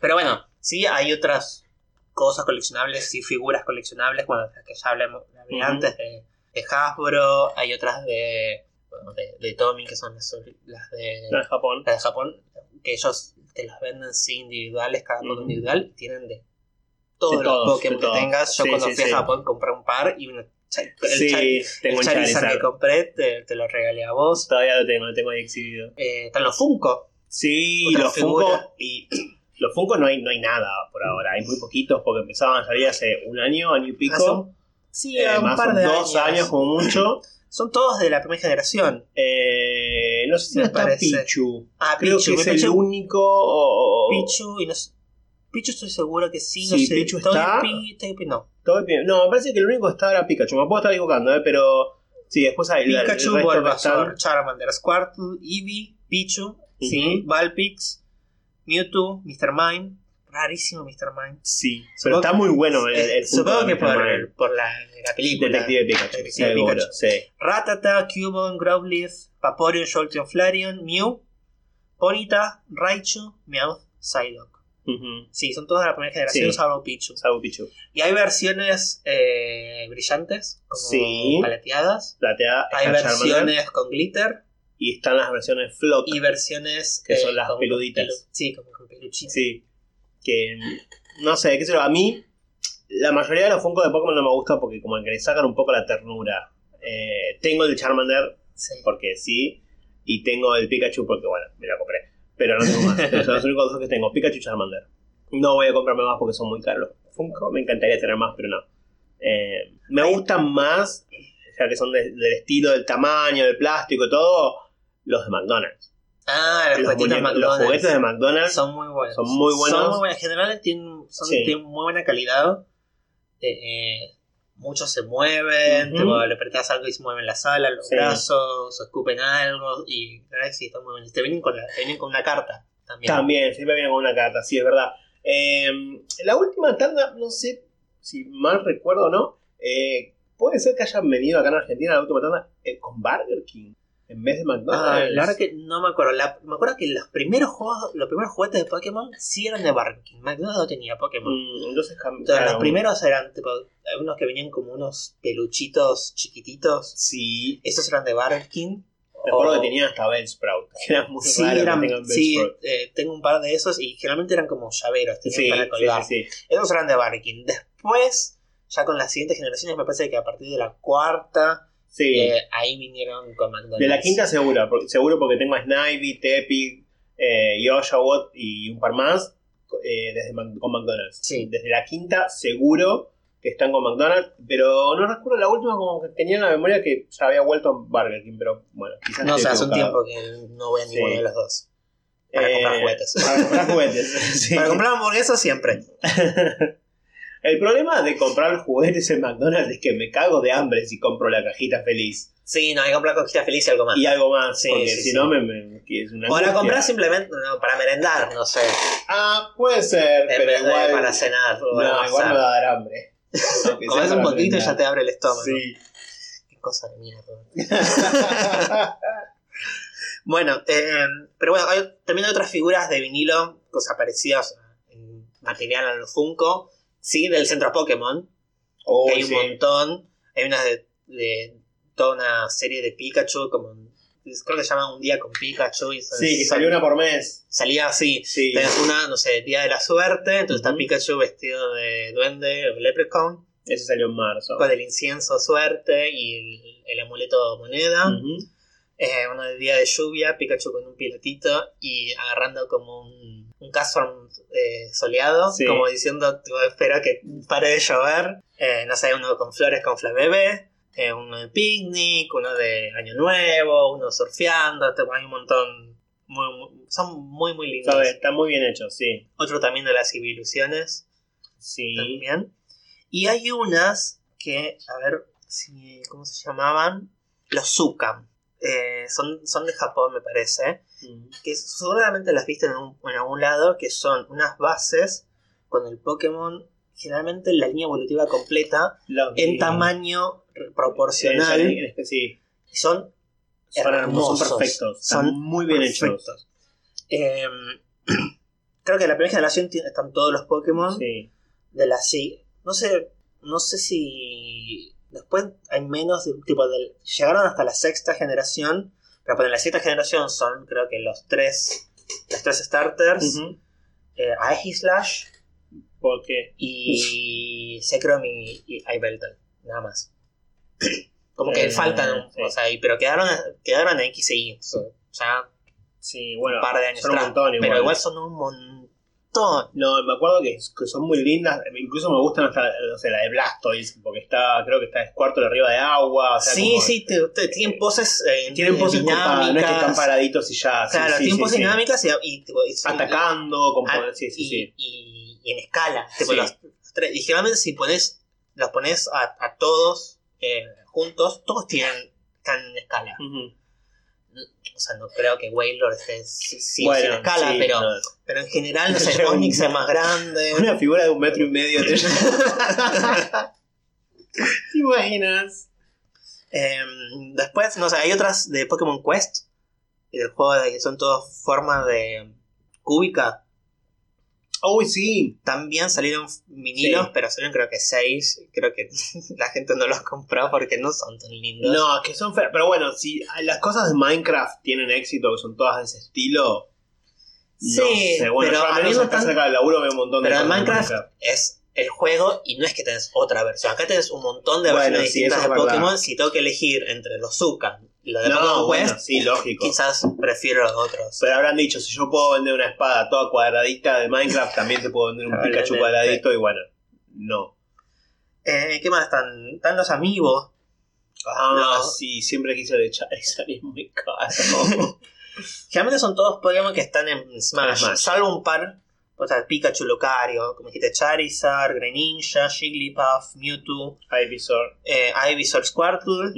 pero bueno, sí hay otras cosas coleccionables y figuras coleccionables, bueno, las que ya hablamos hablé antes de, de Hasbro, hay otras de, bueno, de, de Tommy, que son las, las de... En Japón. la de Japón, que ellos te las venden sí individuales, cada Pokémon Ujú. individual, tienen de todos De los todos, Pokémon de que todos. tengas. Yo Sí, cuando sí, fui sí. a Japón compré un par y una, cha- el, Sí, Char- tengo el Charizard Charizard. que compré te, te lo regalé a vos. Todavía lo tengo, lo tengo ahí exhibido. Eh, están los Funko. Sí, los figura. Funko. Y los Funko no hay, no hay nada por ahora. Hay muy poquitos porque empezaban a salir hace un año, año y pico. Ah, son- sí, Eh, un más par de dos años. años como mucho. Son todos de la primera generación. Eh, no sé si no está parece. Pichu. Ah, Creo Pichu. que es el único. o- Pichu y no sé- Pichu estoy seguro que sí, no Sí, sé. Pichu está. Togepi no. No, me parece que el único que está era Pikachu. Me puedo estar equivocando, eh, pero. Sí, después hay Pikachu, Bulbasaur, Charmander, Squirtle, Eevee, Pichu, sí, Ujú. Vulpix, Mewtwo, Mr. Mime. Rarísimo Mr. Mime. Sí, pero está que- muy bueno el, el supongo que por, la, la película. Detective Pikachu. Detective seguro, Pikachu. sí. Ratata, Cubone, Growlithe, Vaporeon, Jolteon, Flareon, Mew, Ponyta, Raichu, Meowth, Psylocke. Sí, son todas de la primera generación, Sí. salvo Pichu. Salvo Pichu. Y hay versiones eh, brillantes, como Sí. palateadas. Plateada, Hay Charmander, versiones con glitter Y están las versiones Flock. y versiones Que eh, son las con- peluditas. pelu- sí, como con peluchitos. Sí. que no sé, qué sé yo, a mí la mayoría de los Funko de Pokémon no me gusta porque como que le sacan un poco la ternura. Eh, tengo el Charmander Sí. porque sí, y tengo el Pikachu porque bueno, me lo compré, pero no tengo más. Son los únicos dos que tengo, Pikachu y Charmander. No voy a comprarme más porque son muy caros. Funko me encantaría tener más, pero no. Eh, me gustan más, ya que son de- del estilo, del tamaño, del plástico y todo, los de McDonald's. Ah, los, Los, muñecos- los McDonald's. juguetes de McDonald's Son muy buenos. Son muy buenos. Son muy buenos. En general tienen, son- Sí. tienen muy buena calidad. Eh, eh, muchos se mueven, Ujú. tipo, le apretás algo y se mueven la sala, los Sí. brazos, o escupen algo. Y sí, están muy buenos. Te vienen con, la, te vienen con una carta también. También, siempre viene con una carta, sí, es verdad. Eh, la última tanda, no sé si mal recuerdo o no, eh, puede ser que hayan venido acá en Argentina la última tanda eh, con Burger King en vez de McDonald's. Ah, la verdad que no me acuerdo. La- me acuerdo que los primeros juegos, los primeros juguetes de Pokémon sí eran de Burger King. McDonald's no tenía Pokémon. Mm, entonces Entonces, cambiaron. los primeros eran tipo, unos que venían como unos peluchitos chiquititos. Sí, Esos eran de Burger King. me acuerdo O- que tenían hasta Bellsprout, que era muy Sí, raro eran, que tengan sí eh, tengo un par de esos y generalmente eran como llaveros, tenían Sí, para sí, colgar. sí. Esos eran de Burger King. Después, ya con las siguientes generaciones, me parece que a partir de la cuarta, Sí. eh, ahí vinieron con McDonald's. De la quinta seguro, porque- seguro porque tengo a Snivy, Tepi, eh, Yoshawott y un par más eh, desde con McDonald's. Sí. Desde la quinta seguro que están con McDonald's, pero no recuerdo la última como que tenía en la memoria que ya había vuelto a Burger King, pero bueno, quizás No, o sea, hace un tiempo que no voy a Sí. ninguno de los dos. Para Eh, comprar juguetes. Para comprar juguetes, sí. Para comprar hamburguesas siempre. El problema de comprar juguetes en McDonald's es que me cago de hambre si compro la cajita feliz. Sí, no, hay que comprar cosquillas feliz y algo más. Y algo más, Sí, porque sí, si sí. no me, me- es una o la compras simplemente no, para merendar, no sé. Ah, puede ser, En pero igual. para cenar. no, igual me va a dar hambre. Comes un poquito y ya te abre el estómago. Sí. Qué cosa de mierda. Bueno, eh, pero bueno, hay también hay otras figuras de vinilo, cosas parecidas en material a los Funko. Sí, del centro Pokémon, Oh, que hay un sí. montón. Hay unas de, de toda una serie de Pikachu, como creo que se llama Un día con Pikachu. Y Sí, que salió una por mes. salía así. Sí. Tenés una, no sé, Día de la Suerte, entonces está Ujú. Pikachu vestido de duende leprechaun, Ese salió en marzo. con el incienso suerte y el, el amuleto moneda. Ujú. Eh, uno de día de lluvia, Pikachu con un pilotito y agarrando como un, un caso eh, soleado, Sí. como diciendo, tipo, espera que pare de llover. Eh, no sé, uno con flores con Bebé, eh, uno de picnic, uno de Año Nuevo, uno surfeando, hay un montón. muy- muy- son muy, muy lindos. Sabe, Está muy bien hecho, sí. Otro también de las ilusiones Sí. también. Y hay unas que, a ver si, ¿cómo se llamaban? Los Zukan. Eh, son, son de Japón, me parece. Que seguramente las viste en, un- en algún lado, que son unas bases con el Pokémon, generalmente en la línea evolutiva completa, en tamaño proporcional. sí. Y son hermosos, son perfectos. Están Son muy bien perfectos. hechos. Eh, creo que en la primera generación están todos los Pokémon. Sí. de la sí no sé no sé si después hay menos de- tipo del llegaron hasta la sexta generación pero para la sexta generación son creo que los tres los tres starters Ujú. eh, Aegislash Porque. y Zekrom y, y Yveltal nada más como que Eh, faltan sí. o sea y- pero quedaron quedaron en X y Y o sea, Sí, bueno. un par de años son un atrás pero igual son un montón No, me acuerdo que, que son muy lindas. Incluso me gustan hasta no sé, la de Blastoise, porque está, creo que está cuarto de arriba de agua. O sea, sí, como- sí, te- te- tienen poses eh, Tienen poses copadas, no es que están dinámicas. paraditos y ya. Claro, sí, tienen sí, poses sí. dinámicas y, y, Atacando, con ah, poder- sí, sí, y, sí. y- y en escala. Tipo, los y generalmente si pones, los pones a, a todos eh, juntos, todos tienen, están en escala. Ujú. O sea, no creo que Waylord esté sí, Bueno, sin escala, sí, pero, no. pero en general, no sé, Onix es más grande. Una figura de un metro y medio. ¿Te, ¿Te imaginas? Em, después, no sé, hay otras de Pokémon Quest, y del juego de que son todas formas de cúbica. Uy, sí. También salieron vinilos, Sí. pero salieron creo que seis. Creo que la gente no los compró porque no son tan lindos. No, que son feas. Pero bueno, si las cosas de Minecraft tienen éxito, que son todas de ese estilo. No Sí, sé, bueno, pero yo al menos no acá cerca del laburo veo un montón de Pero de Minecraft es el juego y no es que tenés otra versión. Acá tenés un montón de versiones distintas de verdad. Pokémon. Si tengo que elegir entre los Zuka y los de No, Pokémon bueno, Quest, sí, lógico. quizás prefiero los otros. Pero habrán dicho, si yo puedo vender una espada toda cuadradita de Minecraft, también te puedo vender un Pikachu cuadradito y bueno, no. Eh, ¿Qué más están? Están los amigos. Ah, No. sí, siempre quise el Charizard y es muy caro. Generalmente son todos Pokémon que están en Smash, Smash. salvo un par. O sea, Pikachu, Lucario, como dijiste, Charizard, Greninja, Jigglypuff, Mewtwo, Ivysaur. eh, Ivysaur, Squirtle,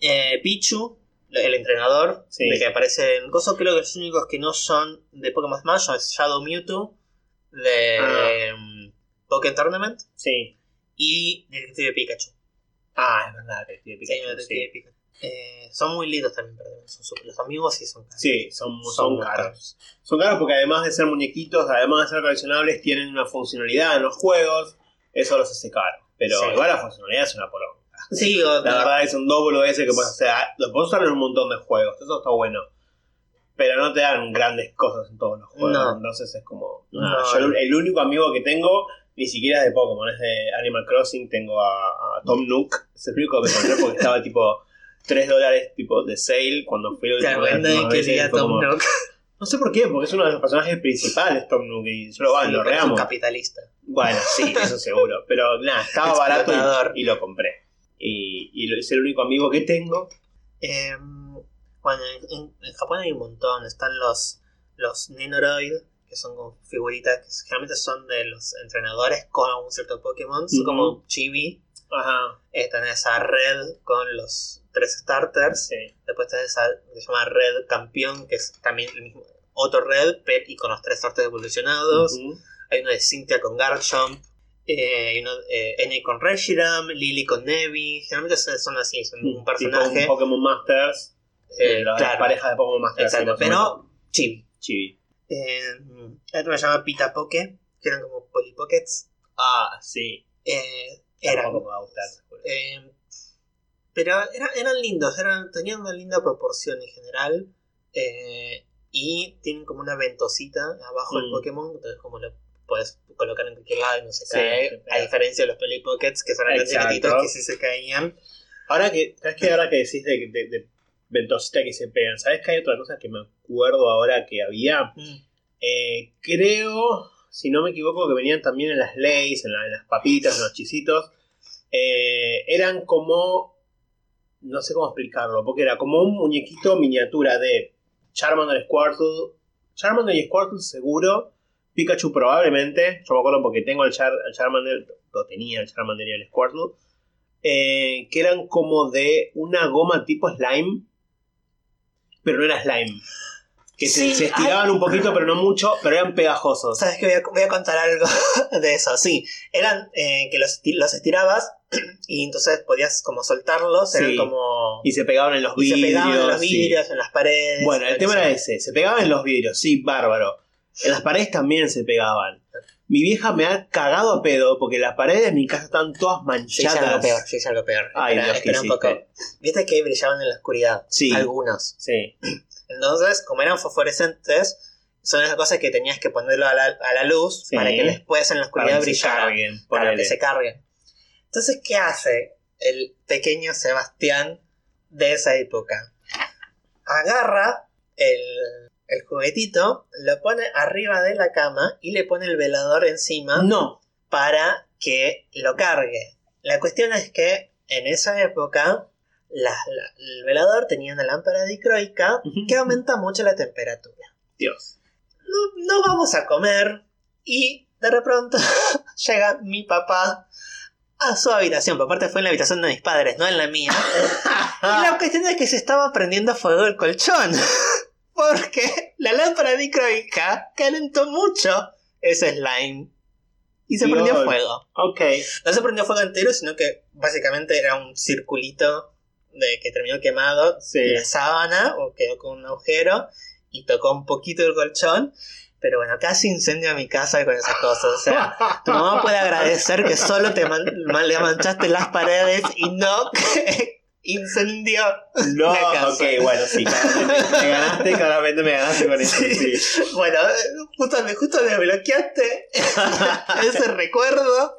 eh, Pichu, el entrenador, Sí. de que aparece en Coso. Creo que los únicos que no son de Pokémon Smash son Shadow Mewtwo, de Ah. um, Pokémon Tournament, Sí. y Detective Pikachu. Ah, es verdad, Sí. Detective Sí, Pikachu. Eh, son muy lindos también, perdón. Son los amigos sí son caros. Sí, son, Son son muy caros. Son caros porque además de ser muñequitos, además de ser coleccionables, tienen una funcionalidad en los juegos. Eso los hace caro. Pero Sí. igual la funcionalidad es una poronga. Sí, La verdad es un doble ese que puedes hacer. ah, Lo puedes usar en un montón de juegos. Eso está bueno. Pero no te dan grandes cosas en todos los juegos. No. Entonces es como. No. Yo el, el único amigo que tengo ni siquiera es de Pokémon, es de Animal Crossing. Tengo a, a Tom Nook. Es el único que me encontré porque estaba tipo 3 dólares tipo de sale cuando vez, venden última que fue Tom como- Nook. No sé por qué, porque es uno de los personajes principales Tom Nook y yo lo, Sí, lo pero es un reamo. capitalista. Bueno, sí, eso seguro. Pero nada, estaba barato y, y lo compré. Y, y es el único amigo que tengo. Eh, bueno, en, Japón hay un montón. Están los, los Nenoroid, que son como figuritas que generalmente son de los entrenadores con un cierto Pokémon. Son Ujú. como chibi. Ajá. Eh, tenés a Red con los tres starters. Sí. Después tenés a que se llama Red Campeón, que es también el mismo. Otro Red, pero y con los tres starters evolucionados. Hay uno de Cynthia con Garchomp. Eh, hay uno eh, N con Reshiram, Lily con Nevi. Generalmente son así, son un Tipo personaje. un Pokémon Masters. eh, las claro, parejas de Pokémon Masters. exacto, pero chibi. Chibi. Eh, hay otro que se llama Pita Poke, que eran como Polly Pockets. Ah, sí. Eh, eran, me va a gustar. eh, pero era- eran lindos, eran, tenían una linda proporción en general. eh, y tienen como una ventosita abajo del Mm. Pokémon, entonces como lo puedes colocar en cualquier lado y no se Sí, cae. a diferencia de los Polly Pockets, que son tan chiquititos que sí se caían. Ahora que, ¿sabes qué? Ahora que decís de, de, de ventosita que se pegan, ¿sabes que hay otra cosa que me acuerdo ahora que había? Mm. Eh, creo, si no me equivoco, que venían también en las leyes, en, la- en las papitas, en los chisitos. Eh, eran como. No sé cómo explicarlo, porque era como un muñequito miniatura de Charmander Squirtle. Charmander y Squirtle seguro. Pikachu probablemente. Yo me acuerdo porque tengo el, Char- Charmander, lo tenía el Charmander y el Squirtle. eh, que eran como de una goma tipo slime. Pero no era slime. Que se, Sí, se estiraban un poquito, pero no mucho, pero eran pegajosos. ¿Sabes que voy a, voy a contar algo de eso? Sí, eran eh, que los, los estirabas y entonces podías como soltarlos, eran Sí. como... Y se pegaban en los y se vidrios. pegaban en los sí. vidrios, en las paredes. Bueno, el tema era ese. Se pegaban en los vidrios, sí, bárbaro. En las paredes también se pegaban. Mi vieja me ha cagado a pedo porque las paredes de mi casa están todas Yo hice algo manchadas. peor, yo hice algo peor. Ay, espera, Dios, ¿qué espera un poco. hiciste? Viste que brillaban en la oscuridad. Sí. Algunos. Sí. Entonces, como eran fosforescentes, son esas cosas que tenías que ponerlo a la, a la luz Sí. para que después en la oscuridad brillara. para que se carguen. Entonces, ¿qué hace el pequeño Sebastián de esa época? Agarra el, el juguetito, lo pone arriba de la cama y le pone el velador encima No. para que lo cargue. La cuestión es que en esa época la- la- el velador tenía una lámpara dicroica que aumenta mucho la temperatura. Dios. No, no vamos a comer y de pronto llega mi papá a su habitación. Por parte fue en la habitación de mis padres, no en la mía. Y la cuestión es que se estaba prendiendo fuego el colchón. Porque la lámpara dicroica calentó mucho ese slime. Y se Dios. prendió fuego. Ok. No se prendió fuego entero, sino que básicamente era un circulito de que terminó quemado Sí. la sábana o quedó con un agujero y tocó un poquito el colchón. Pero bueno, casi incendio mi casa con esas cosas. O sea, tu mamá puede agradecer que solo te man- le manchaste las paredes y no incendió No, la casa. ok, bueno, sí, claramente me ganaste, claramente me ganaste con eso, Sí. sí. Bueno, justo, justo me bloqueaste ese recuerdo.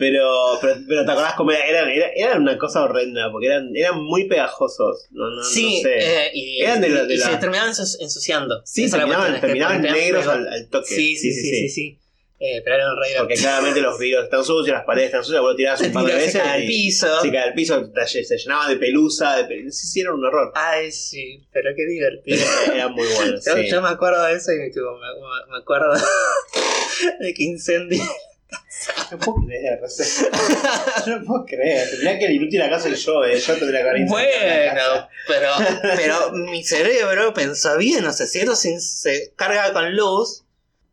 Pero, pero, pero te acordás cómo era, eran, era- eran una cosa horrenda, porque eran, eran muy pegajosos. No, no, sí, no sé. eh, y, Eran de la- de y la- se terminaban ensu- ensuciando. sí, Esa la terminaban, negros al, al toque. Sí, sí, sí, sí, sí. Eh, pero eran re Porque claramente los vidrios están sucios, las paredes están sucias, vos lo tirabas un par de Se veces cae al piso. se cae al piso, se llenaba de pelusa, de pe- sí, sí, era un horror. Ay, sí, pero qué divertido. Era muy bueno, Yo, sí. yo me acuerdo de eso y me, me, me acuerdo de que incendio. No puedo creer, o sea, yo no puedo creer. Tendría que el inútil acaso el yo, eh. Yo tendría que haber. Bueno, pero, pero mi cerebro pensó bien, o sea, si esto se, carga con luz,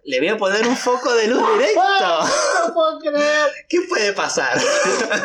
le voy a poner un foco de luz directo. No puedo creer. ¿Qué puede pasar?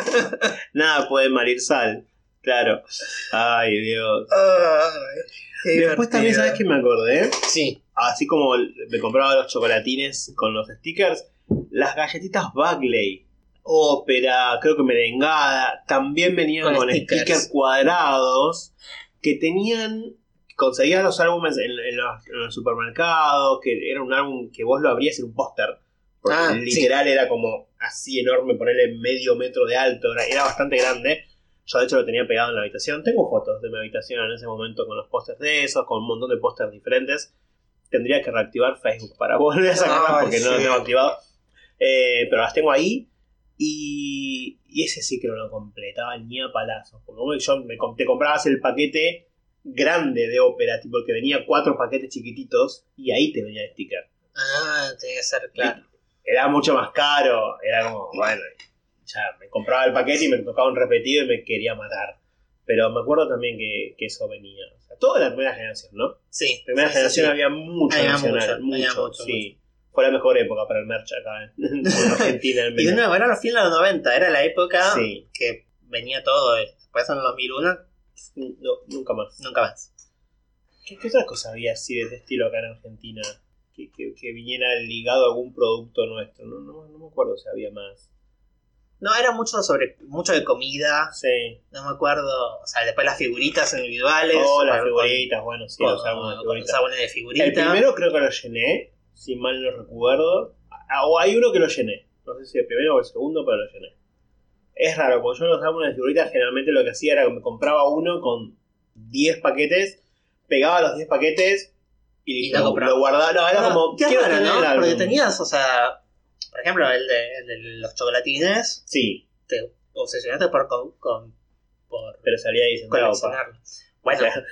Nada puede malir sal. Claro. Ay, Dios. Ay, Después también. ¿sabes qué me acordé? Sí. Así como me compraba los chocolatines con los stickers, las galletitas Bagley, ópera, creo que merengada, también venían Con con, stickers. stickers. cuadrados que tenían. Conseguías los álbumes en, en los, en los supermercados, que era un álbum que vos lo abrías en un póster. Porque Ah, literal era como así enorme, ponerle medio metro de alto, era, era bastante grande. Yo de hecho lo tenía pegado en la habitación. Tengo fotos de mi habitación en ese momento con los pósters de esos, con un montón de pósters diferentes. Tendría que reactivar Facebook para volver a sacarlas porque no lo tengo activado. Eh, pero las tengo ahí. Y, y ese sí que no lo completaba ni a palazos. Porque yo me, te comprabas el paquete grande de ópera, tipo el que venía cuatro paquetes chiquititos, y ahí te venía el sticker. Ah, tiene que ser claro. Era mucho más caro. Era como, bueno, ya me compraba el paquete y me tocaba un repetido y me quería matar. Pero me acuerdo también que, que eso venía. O sea, toda la primera generación, ¿no? Sí. Primera sí, generación sí, había mucho Había nacional, mucho, había mucho, mucho, sí. Fue la mejor época para el merch acá en, en Argentina. al Y de menos. nuevo, era los fines de los 90, era la época Sí. que venía todo. eh. Después en el 2001, No, nunca más. nunca más. ¿Qué, qué otra cosa había así de ese estilo acá en Argentina? Que, que, que viniera ligado a algún producto nuestro. No, no, no me acuerdo si había más. No, era mucho sobre mucho de comida. Sí. No me acuerdo. O sea, después las figuritas individuales. Oh, las con- figuritas, bueno, sí, los álbumes de figuritas. los de figuritas. El primero creo que lo llené, si mal no recuerdo. Ah, O hay uno que lo llené. No sé si el primero o el segundo, pero lo llené. Es raro, porque yo los álbumes de figuritas generalmente lo que hacía era que me compraba uno con 10 paquetes, pegaba los 10 paquetes y, lo guardaba. No, era como, qué quiero raro, tener ¿no? el álbum. Porque tenías, o sea, por ejemplo, el de, el de los chocolatines, Sí, te obsesionaste por, con, con- por pero salía ahí coleccionarlo. Bueno, O sea, de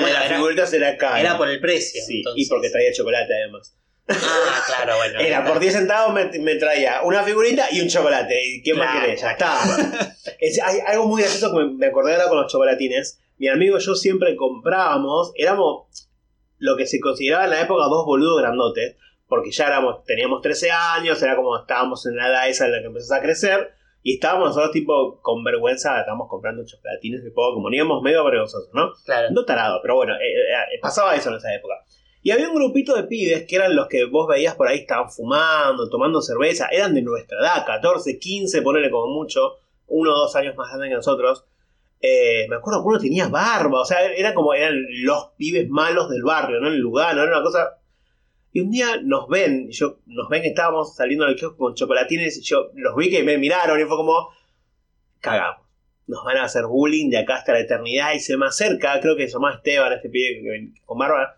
bueno, las era- figuritas era caro. era por el precio. Sí, entonces. y porque traía chocolate además. Ah, claro, bueno. Era por 10 centavos me, me traía una figurita y un chocolate. ¿Y qué más querés? Ya está. Es- hay algo muy gracioso que me, me acordé ahora con los chocolatines. Mi amigo y yo siempre comprábamos, éramos lo que se consideraba en la época dos boludos grandotes, porque ya éramos, teníamos 13 años, era como estábamos en la edad esa en la que empezás a crecer, y estábamos nosotros tipo con vergüenza, estábamos comprando chocolatines de poco, como íbamos medio vergonzosos, ¿no? Claro. No tarado, pero bueno, eh, eh, pasaba eso en esa época. Y había un grupito de pibes que eran los que vos veías por ahí, estaban fumando, tomando cerveza, eran de nuestra edad, 14, 15, ponele como mucho, uno o dos años más grande que nosotros. Eh, me acuerdo que uno tenía barba, o sea, era como eran los pibes malos del barrio, ¿no? En lugar, ¿no? Era una cosa. Y un día nos ven, yo, nos ven que estábamos saliendo del kiosco con chocolatines, yo los vi que me miraron y fue como. Cagamos. Nos van a hacer bullying de acá hasta la eternidad y se me acerca, creo que se llama Esteban, este pibe con barba.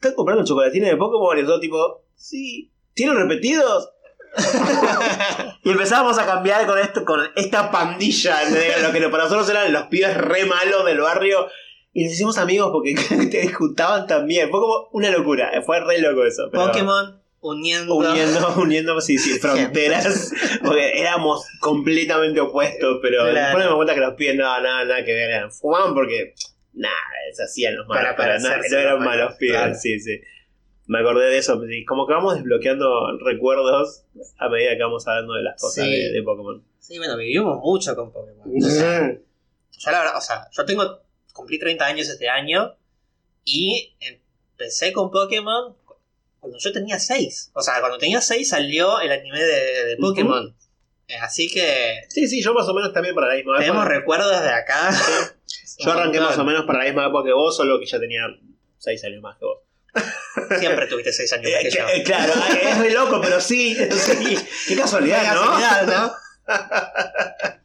¿Están comprando chocolatines de Pokémon? Y yo tipo, sí. ¿Tienen repetidos? y empezamos a cambiar con esto, con esta pandilla, de lo que para nosotros eran los pibes re malos del barrio. Y nos hicimos amigos porque te juntaban también. Fue como una locura. Fue re loco eso. pero- Pokémon uniendo. uniendo, uniendo sí, sí, fronteras, porque éramos completamente opuestos, pero Claro. después me cuenta que los pibes nada, nada, nada que ver, eran- fumaban porque nada, se hacían los malos, Para no eran los malos, malos pibes, claro. sí, sí. Me acordé de eso, como que vamos desbloqueando recuerdos a medida que vamos hablando de las cosas Sí. de, de Pokémon. Sí, bueno, vivimos mucho con Pokémon. O sea, yo la verdad, o sea, yo tengo, cumplí 30 años este año y empecé con Pokémon cuando yo tenía 6. O sea, cuando tenía 6 salió el anime de, de Pokémon. Eh, así que Sí, sí, yo más o menos también para la misma tenemos época. recuerdos de acá. Yo arranqué más o menos para la misma época que vos, solo que ya tenía 6 años más que vos. Siempre tuviste 6 años más Eh, que yo. eh, claro, es muy loco, pero sí, sí. Qué casualidad, ¿no? Casualidad, ¿no?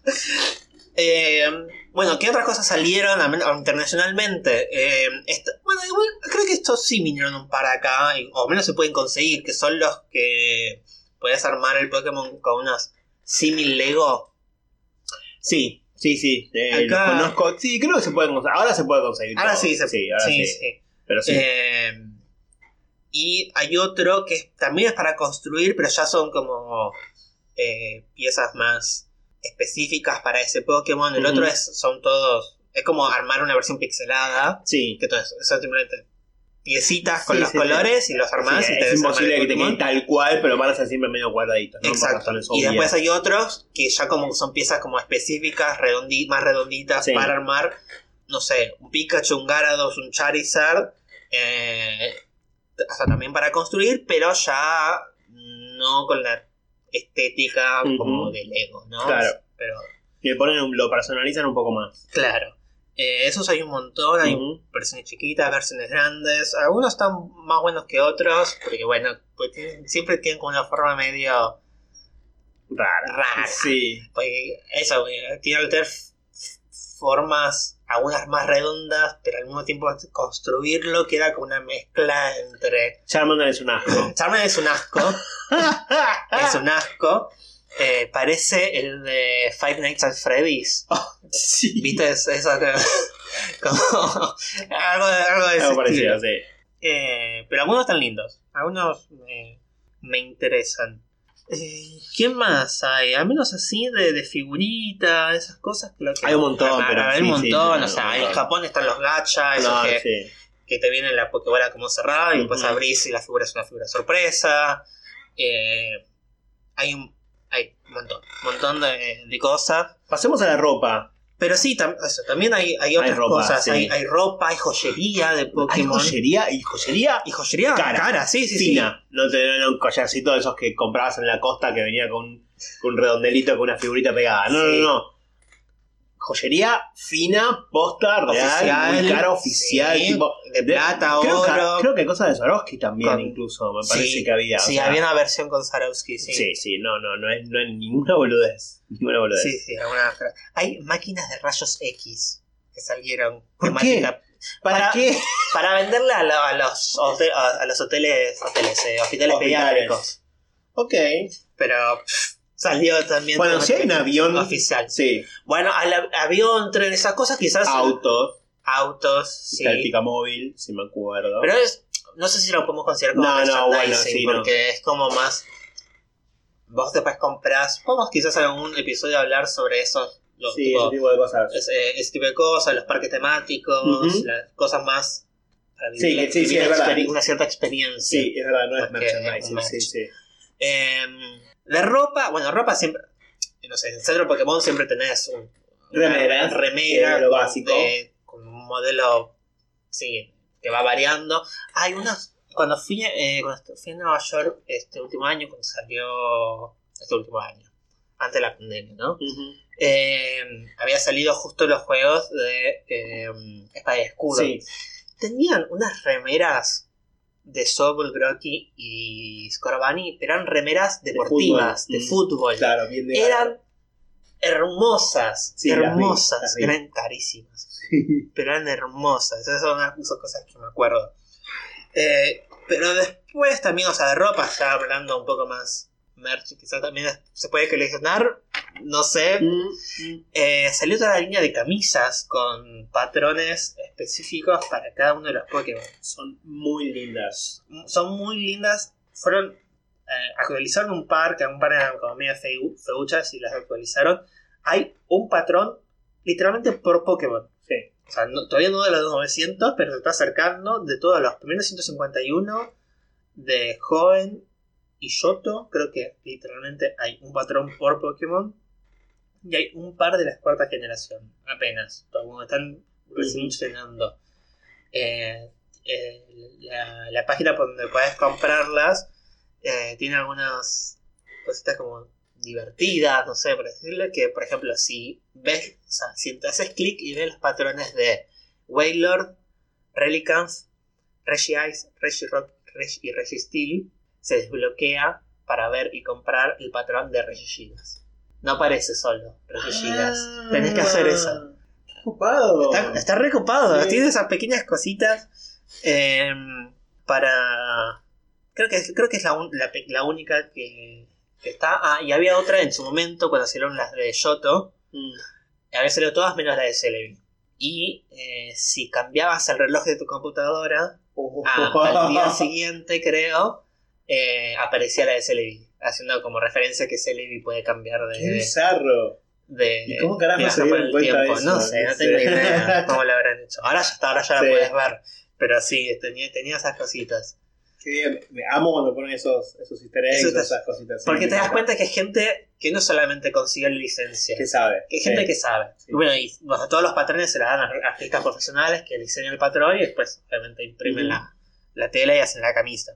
Eh, bueno, ¿qué otras cosas salieron internacionalmente? Eh, esta- bueno, igual creo que estos sí vinieron un par acá, o al menos se pueden conseguir, que son los que podías armar el Pokémon con unos simil Lego. Sí, sí, sí. eh, Acá- los conozco. Sí, creo que se puede conseguir. Ahora se puede conseguir. Ahora todo. sí, se, sí, ahora sí. sí. Pero sí. Eh, y hay otro que también es para construir, pero ya son como eh, piezas más específicas para ese Pokémon. El Ujú. otro es, son todos. Es como armar una versión pixelada. sí. Que todo eso, son simplemente piecitas con Sí, los sí, colores y los armás Sí, y te es imposible que te quede tal cual, pero van a ser siempre medio cuadraditos. ¿no? Exacto. Y después hay otros que ya como son piezas como específicas, redondi- más redonditas Sí. para armar, no sé, un Pikachu, un Gyarados, un Charizard, eh, hasta también para construir, pero ya no con la estética como de Lego, ¿no? Claro. Pero, Y le ponen, un- lo personalizan un poco más. claro. Eh, esos hay un montón, hay versiones chiquitas, versiones grandes. Algunos están más buenos que otros, porque bueno, pues tienen- siempre tienen como una forma medio Rara. Rara. Sí. Porque eso, eh, tiene f- formas, algunas más redondas, pero al mismo tiempo construirlo queda como una mezcla entre. Charmander es un asco. Charmander es un asco, es un asco. Eh, parece el de Five Nights at Freddy's. sí. ¿Viste? Es- que- como algo, de- algo de Algo parecido, sí. Eh, pero algunos están lindos. Algunos me, me interesan. Eh, ¿Quién más hay? Al menos así de, de figurita, esas cosas. Que Hay un montón, Ah, pero Hay sí, un montón. sí, o sea, en. Japón están los gacha, esos No, que, sí. que te vienen la Pokébola como cerrada y después Ujú. abrís y la figura es una figura sorpresa. Eh, hay un montón, montón de, de cosas. Pasemos a la ropa. Pero sí, tam- eso, también hay, hay otras ropa, cosas. sí. Hay, hay ropa, hay joyería de Hay Pokémon. joyería y joyería Y joyería Cara. cara, sí, sí, sí. fina. No te no un collarcito de esos que comprabas en la costa que venía con, con un redondelito con una figurita pegada. No, Sí. no, no. Joyería fina, posta, real, muy cara, oficial. sí, tipo, de plata, creo que, oro. creo que hay cosas de Swarovski también, Con- incluso. Me parece Sí, que había. Sí, sea, había una versión con Sarowski, sí. sí, sí, no, no, no es, no es ninguna boludez. Ninguna boludez. Sí, sí, alguna- Hay máquinas de rayos X que salieron. ¿Por temática- ¿Para, Para- qué? Para venderle a, lo- a los, a, a los hoteles, hoteles eh, hospitales Hospitales. pediátricos. Ok. Pero pff, salió también. Bueno, si hay un avión. Oficial. Sí. Bueno, al avión, tren, esas cosas quizás. Autos. Autos, sí. Está el Picamóvil, si me acuerdo. Pero es, no sé si lo podemos considerar como No, no, bueno, sí, no. porque es como más. Vos después comprás. Podemos quizás en algún episodio hablar sobre eso. Lo, sí, tipo, ese tipo de cosas. ese, ese tipo de cosas, los parques temáticos, las cosas más. Para Sí, vivir- sí, sí, vivir es una verdad. una cierta experiencia. Sí, es verdad, no es merchandising. Sí, sí. Em, de ropa, bueno, ropa siempre. No sé, en el centro Pokémon siempre tenés un, remera lo básico. de- con un modelo, sí, que va variando. Hay unas. Cuando fui, eh, cuando fui a Nueva York este último año, cuando salió. Este último año, antes de la pandemia, ¿no? Eh, había salido justo los juegos de eh, Espada y Escudo. Sí. Tenían unas remeras de Sobol, Grocky y Scorbani, pero eran remeras deportivas, de fútbol. fútbol. Mm. Claro, bien de Eran hermosas, Sí, las vi, hermosas, las vi. eran carísimas, Sí. pero eran hermosas. Esas son son cosas que me acuerdo. Eh, pero después también, o sea, de ropa, ya hablando un poco más merch, quizás también se puede coleccionar, no sé. Mm, mm. Eh, salió toda la línea de camisas con patrones específicos para cada uno de los Pokémon. Son muy lindas. Son muy lindas. Fueron. eh, actualizaron un par, que un par eran como medio feu- feuchas y las actualizaron. Hay un patrón literalmente por Pokémon. Sí. O sea, no- todavía no de los 900, pero se está acercando de todos los primeros 151 de Joven y Yoto. Creo que literalmente hay un patrón por Pokémon. Y hay un par de la cuarta generación, apenas. Como están recién llenando. Eh, eh, la, la página por donde puedes comprarlas eh, tiene algunas cositas como divertidas, no sé, por decirle que, por ejemplo, si ves, o sea, si te haces clic y ves los patrones de Waylord, Relicanth, Regice, Regirock Regi y Registeel, se desbloquea para ver y comprar el patrón de Regigigas. No aparece solo Regigigas. Ah. Tenés que hacer eso. Ocupado. Está, está recopado. Sí. Tiene esas pequeñas cositas eh, para. Creo que, creo que es la, un- la única que, que está. Ah, y había otra en su momento cuando salieron las de Yoto. Mm. Había salido todas menos la de Celebi. Y eh, si cambiabas el reloj de tu computadora, a- al día siguiente, creo, eh, aparecía la de Celebi. Haciendo como referencia que Celebi puede cambiar de. Qué bizarro. de ¿Y cómo carajo se dieron el cuenta de tiempo. eso? No sé, no tengo idea cómo lo habrán hecho. Ahora ya está, ahora ya Sí. la puedes ver. Pero sí, tenía, tenía esas cositas. Qué bien. Me amo cuando ponen esos, esos easter eggs, está- esas cositas. Porque te das cuenta que hay gente que no solamente consigue la licencia, Que sabe. que hay gente Sí. que sabe. Bueno, y bueno, todos los patrones se la dan a artistas profesionales que diseñan el patrón y después obviamente imprimen Ujú. la, la tela y hacen la camisa.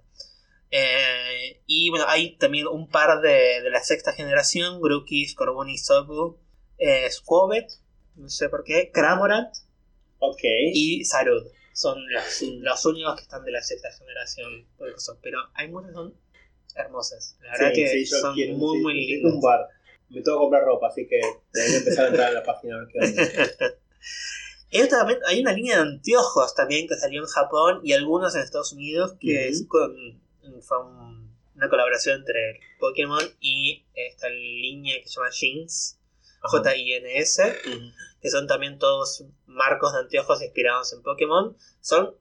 Eh, y bueno, hay también un par de, de la sexta generación, Grukis, Corbuni, Sobu, eh, Squobet, no sé por qué, Cramorant, Ok. y Sarud. Son los, los únicos que están de la sexta generación. Pero hay muchas que son hermosas. La verdad Sí, que sí, son quiero, muy, sí, muy lindas. un bar. Me tengo que comprar ropa, así que debería empezar a entrar a la página a ver qué onda. Hay una línea de anteojos también que salió en Japón y algunos en Estados Unidos que Ujú. es con fue un- una colaboración entre Pokémon y esta línea que se llama Jeans, J-I-N-S, que son también todos marcos de anteojos inspirados en Pokémon. Son,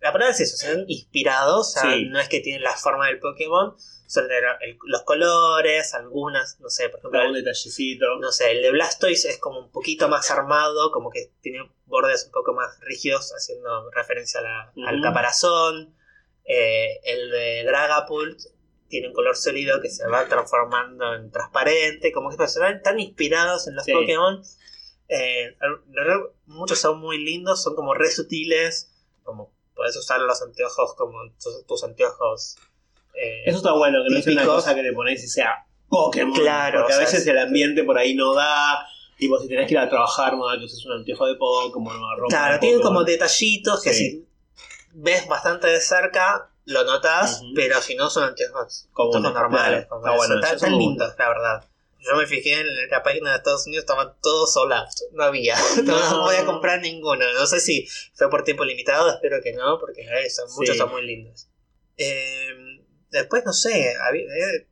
la palabra es eso, son inspirados, o sea, Sí. no es que tienen la forma del Pokémon, son el- el- los colores, algunas, no sé, por ejemplo, Algún detallecito. no sé, el de Blastoise es como un poquito más armado, como que tiene bordes un poco más rígidos, haciendo referencia a la- al caparazón. Eh, el de Dragapult tiene un color sólido que se va transformando en transparente, como que están tan inspirados en los Sí. Pokémon. Eh, muchos son muy lindos, son como re sutiles, como puedes usar los anteojos como tus, tus anteojos. eh, Eso está bueno, que no sea una cosa que le ponéis y sea Pokémon. Claro, Porque a o sea, veces el ambiente por ahí no da. Tipo, si tenés que ir a trabajar, no da que uses un anteojo de Pokémon, ropa. Claro, Pokémon. como detallitos que Sí. si ves bastante de cerca lo notas, pero si no son anteojos, Comunes, normales. claro. bueno, Están- lindos, la verdad. Yo me fijé en la página de Estados Unidos, estaban todos sold out. No había. No, No. voy a comprar ninguno. No sé si fue por tiempo limitado, espero que no, porque eh, son, Sí. muchos son muy lindos. Eh, después, no sé, había- eh,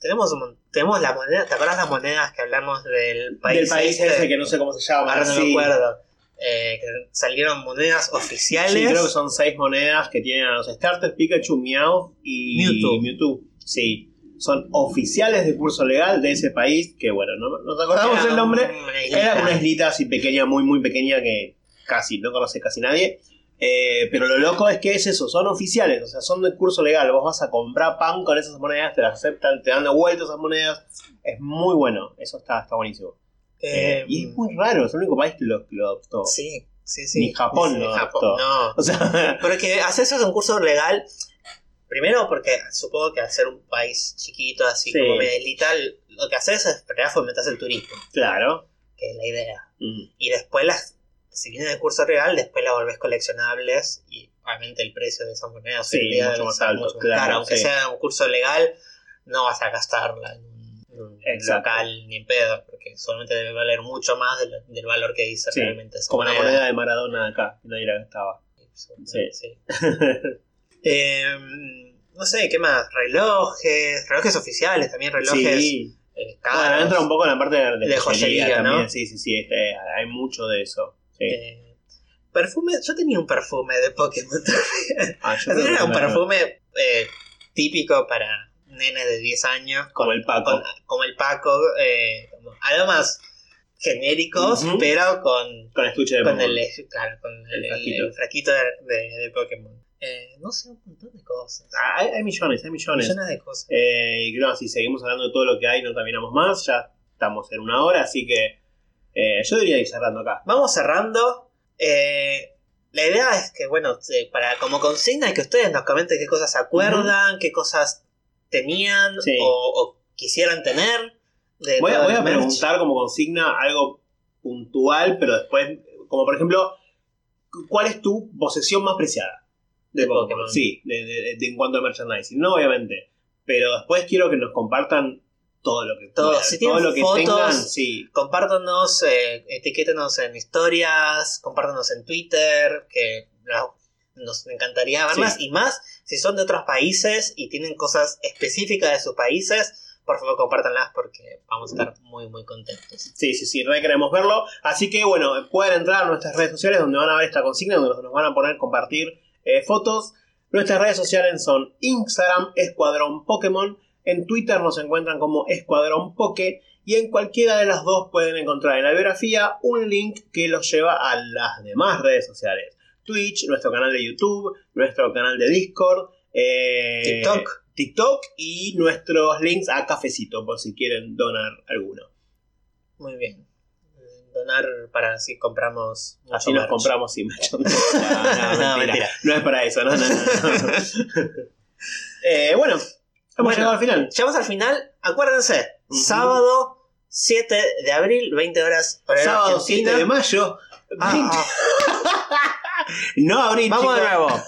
tenemos, un tenemos la moneda, ¿te acuerdas las monedas que hablamos del país? Del país este? ese que no sé cómo se llama. Ahora no sí. me acuerdo. Eh, que salieron monedas oficiales. Sí, creo que son seis monedas que tienen a los starters Pikachu, Meow y Mewtwo. Mewtwo. Sí, son oficiales de curso legal de ese país, que bueno, no nos acordamos Era el nombre. una islita. Era una islita así pequeña, muy muy pequeña que casi no conoce casi nadie. Eh, pero lo loco es que es eso, son oficiales, o sea, son de curso legal. Vos vas a comprar pan con esas monedas, te las aceptan, te dan de vuelta esas monedas. Es muy bueno, eso está, está buenísimo. Eh, Eh, y es muy raro, es el único país que lo, que lo adoptó. Sí, sí, sí. Ni Japón Sí, lo Japón, adoptó. no. O sea, Pero es que hacer eso es un curso legal. Primero porque supongo que al ser un país chiquito, así Sí. como islita, lo que haces es realidad fomentar el turismo, claro. que es la idea. Mm. Y después las, si viene el curso real, después las volvés coleccionables y obviamente el precio de esas monedas Sí, mucho más alto, mucho más claro, caro. Aunque sea un curso legal, no vas a gastarla en un Exacto. local ni en pedo, porque solamente debe valer mucho más del, del valor que dice Sí, realmente esa Como la moneda. moneda de Maradona acá, nadie la gastaba. Sí. Sí. Eh, no sé, ¿qué más? Relojes, relojes oficiales también, relojes Sí. eh, Bueno, entra un poco en la parte de, De joyería, también. ¿no? Sí, sí, sí. este, hay mucho de eso. Sí. Eh, perfume, yo tenía un perfume de Pokémon también. Ah, yo Era un me- perfume eh, típico para nenes de 10 años. Como el Paco. con- como el Paco, eh, aromas genéricos, pero con, Con estuche de con Pokémon. el, claro, con el, El el- frasquito. el frasquito de, de- de Pokémon. Eh, no sé, un montón de cosas. Ah, hay, hay millones, hay millones. Millones de cosas. Eh, y creo que si seguimos hablando de todo lo que hay, no terminamos más. Ya estamos en una hora, así que eh, yo diría ir cerrando acá. Vamos cerrando. La idea es que, bueno, para como consigna, que ustedes nos comenten qué cosas se acuerdan, qué cosas tenían Sí. o, o quisieran tener. de Voy a, voy a preguntar como consigna algo puntual, pero después, como por ejemplo, ¿cuál es tu posesión más preciada? De De Pokémon. Pokémon. Sí, de, de- de- en cuanto a merchandising. No, obviamente. Pero después quiero que nos compartan todo lo que Todo. Si todo lo que fotos, tengan, sí. Compártanos, eh, etiquétenos en historias, compártanos en Twitter, que no, nos encantaría verlas. Sí. Y más, si son de otros países y tienen cosas específicas de sus países, por favor compártanlas porque vamos a estar muy, muy contentos. Sí, sí, sí, re queremos verlo. Así que bueno, pueden entrar a nuestras redes sociales donde van a ver esta consigna, donde nos van a poner compartir eh, fotos. Nuestras redes sociales son Instagram, Escuadrón Pokémon. En Twitter nos encuentran como Escuadrón Poke. Y en cualquiera de las dos pueden encontrar en la biografía un link que los lleva a las demás redes sociales. Twitch, nuestro canal de YouTube, nuestro canal de Discord, eh, TikTok. TikTok y nuestros links a Cafecito por si quieren donar alguno. Muy bien. Donar para si compramos. Así nos merch. compramos y merch. No, no, No, mentira. mentira. No es para eso, no, no, no. Eh, bueno, hemos Bueno. llegado al final. Llegamos al final. Acuérdense, sábado 7 de abril, 20 horas Sábado Argentina. 7 de mayo. Ah, No abril, Vamos de chicos. nuevo.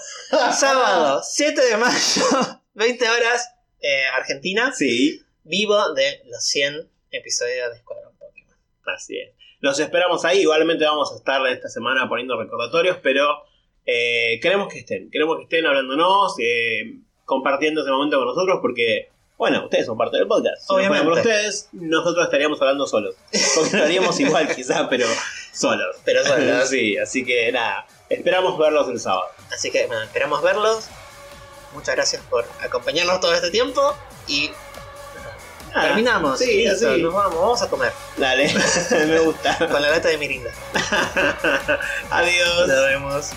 Sábado 7 de mayo, 20 horas, eh, Argentina. Sí, Vivo de los 100 episodios de Escuadrón Pokémon. así es. Los esperamos ahí. Igualmente vamos a estar esta semana poniendo recordatorios, pero eh, queremos que estén. Queremos que estén hablándonos, eh, compartiendo ese momento con nosotros, porque, bueno, ustedes son parte del podcast. Si no Obviamente. por ustedes, nosotros estaríamos hablando solos. Porque lo haríamos igual, quizás, pero solos. Pero bueno, sí, así que nada. Esperamos verlos el sábado. así que bueno, esperamos verlos. Muchas gracias por acompañarnos todo este tiempo. Y Ah, terminamos. Sí. Nos vamos, vamos a comer. Dale, me gusta. Con la lata de Mirinda. Adiós. Nos vemos.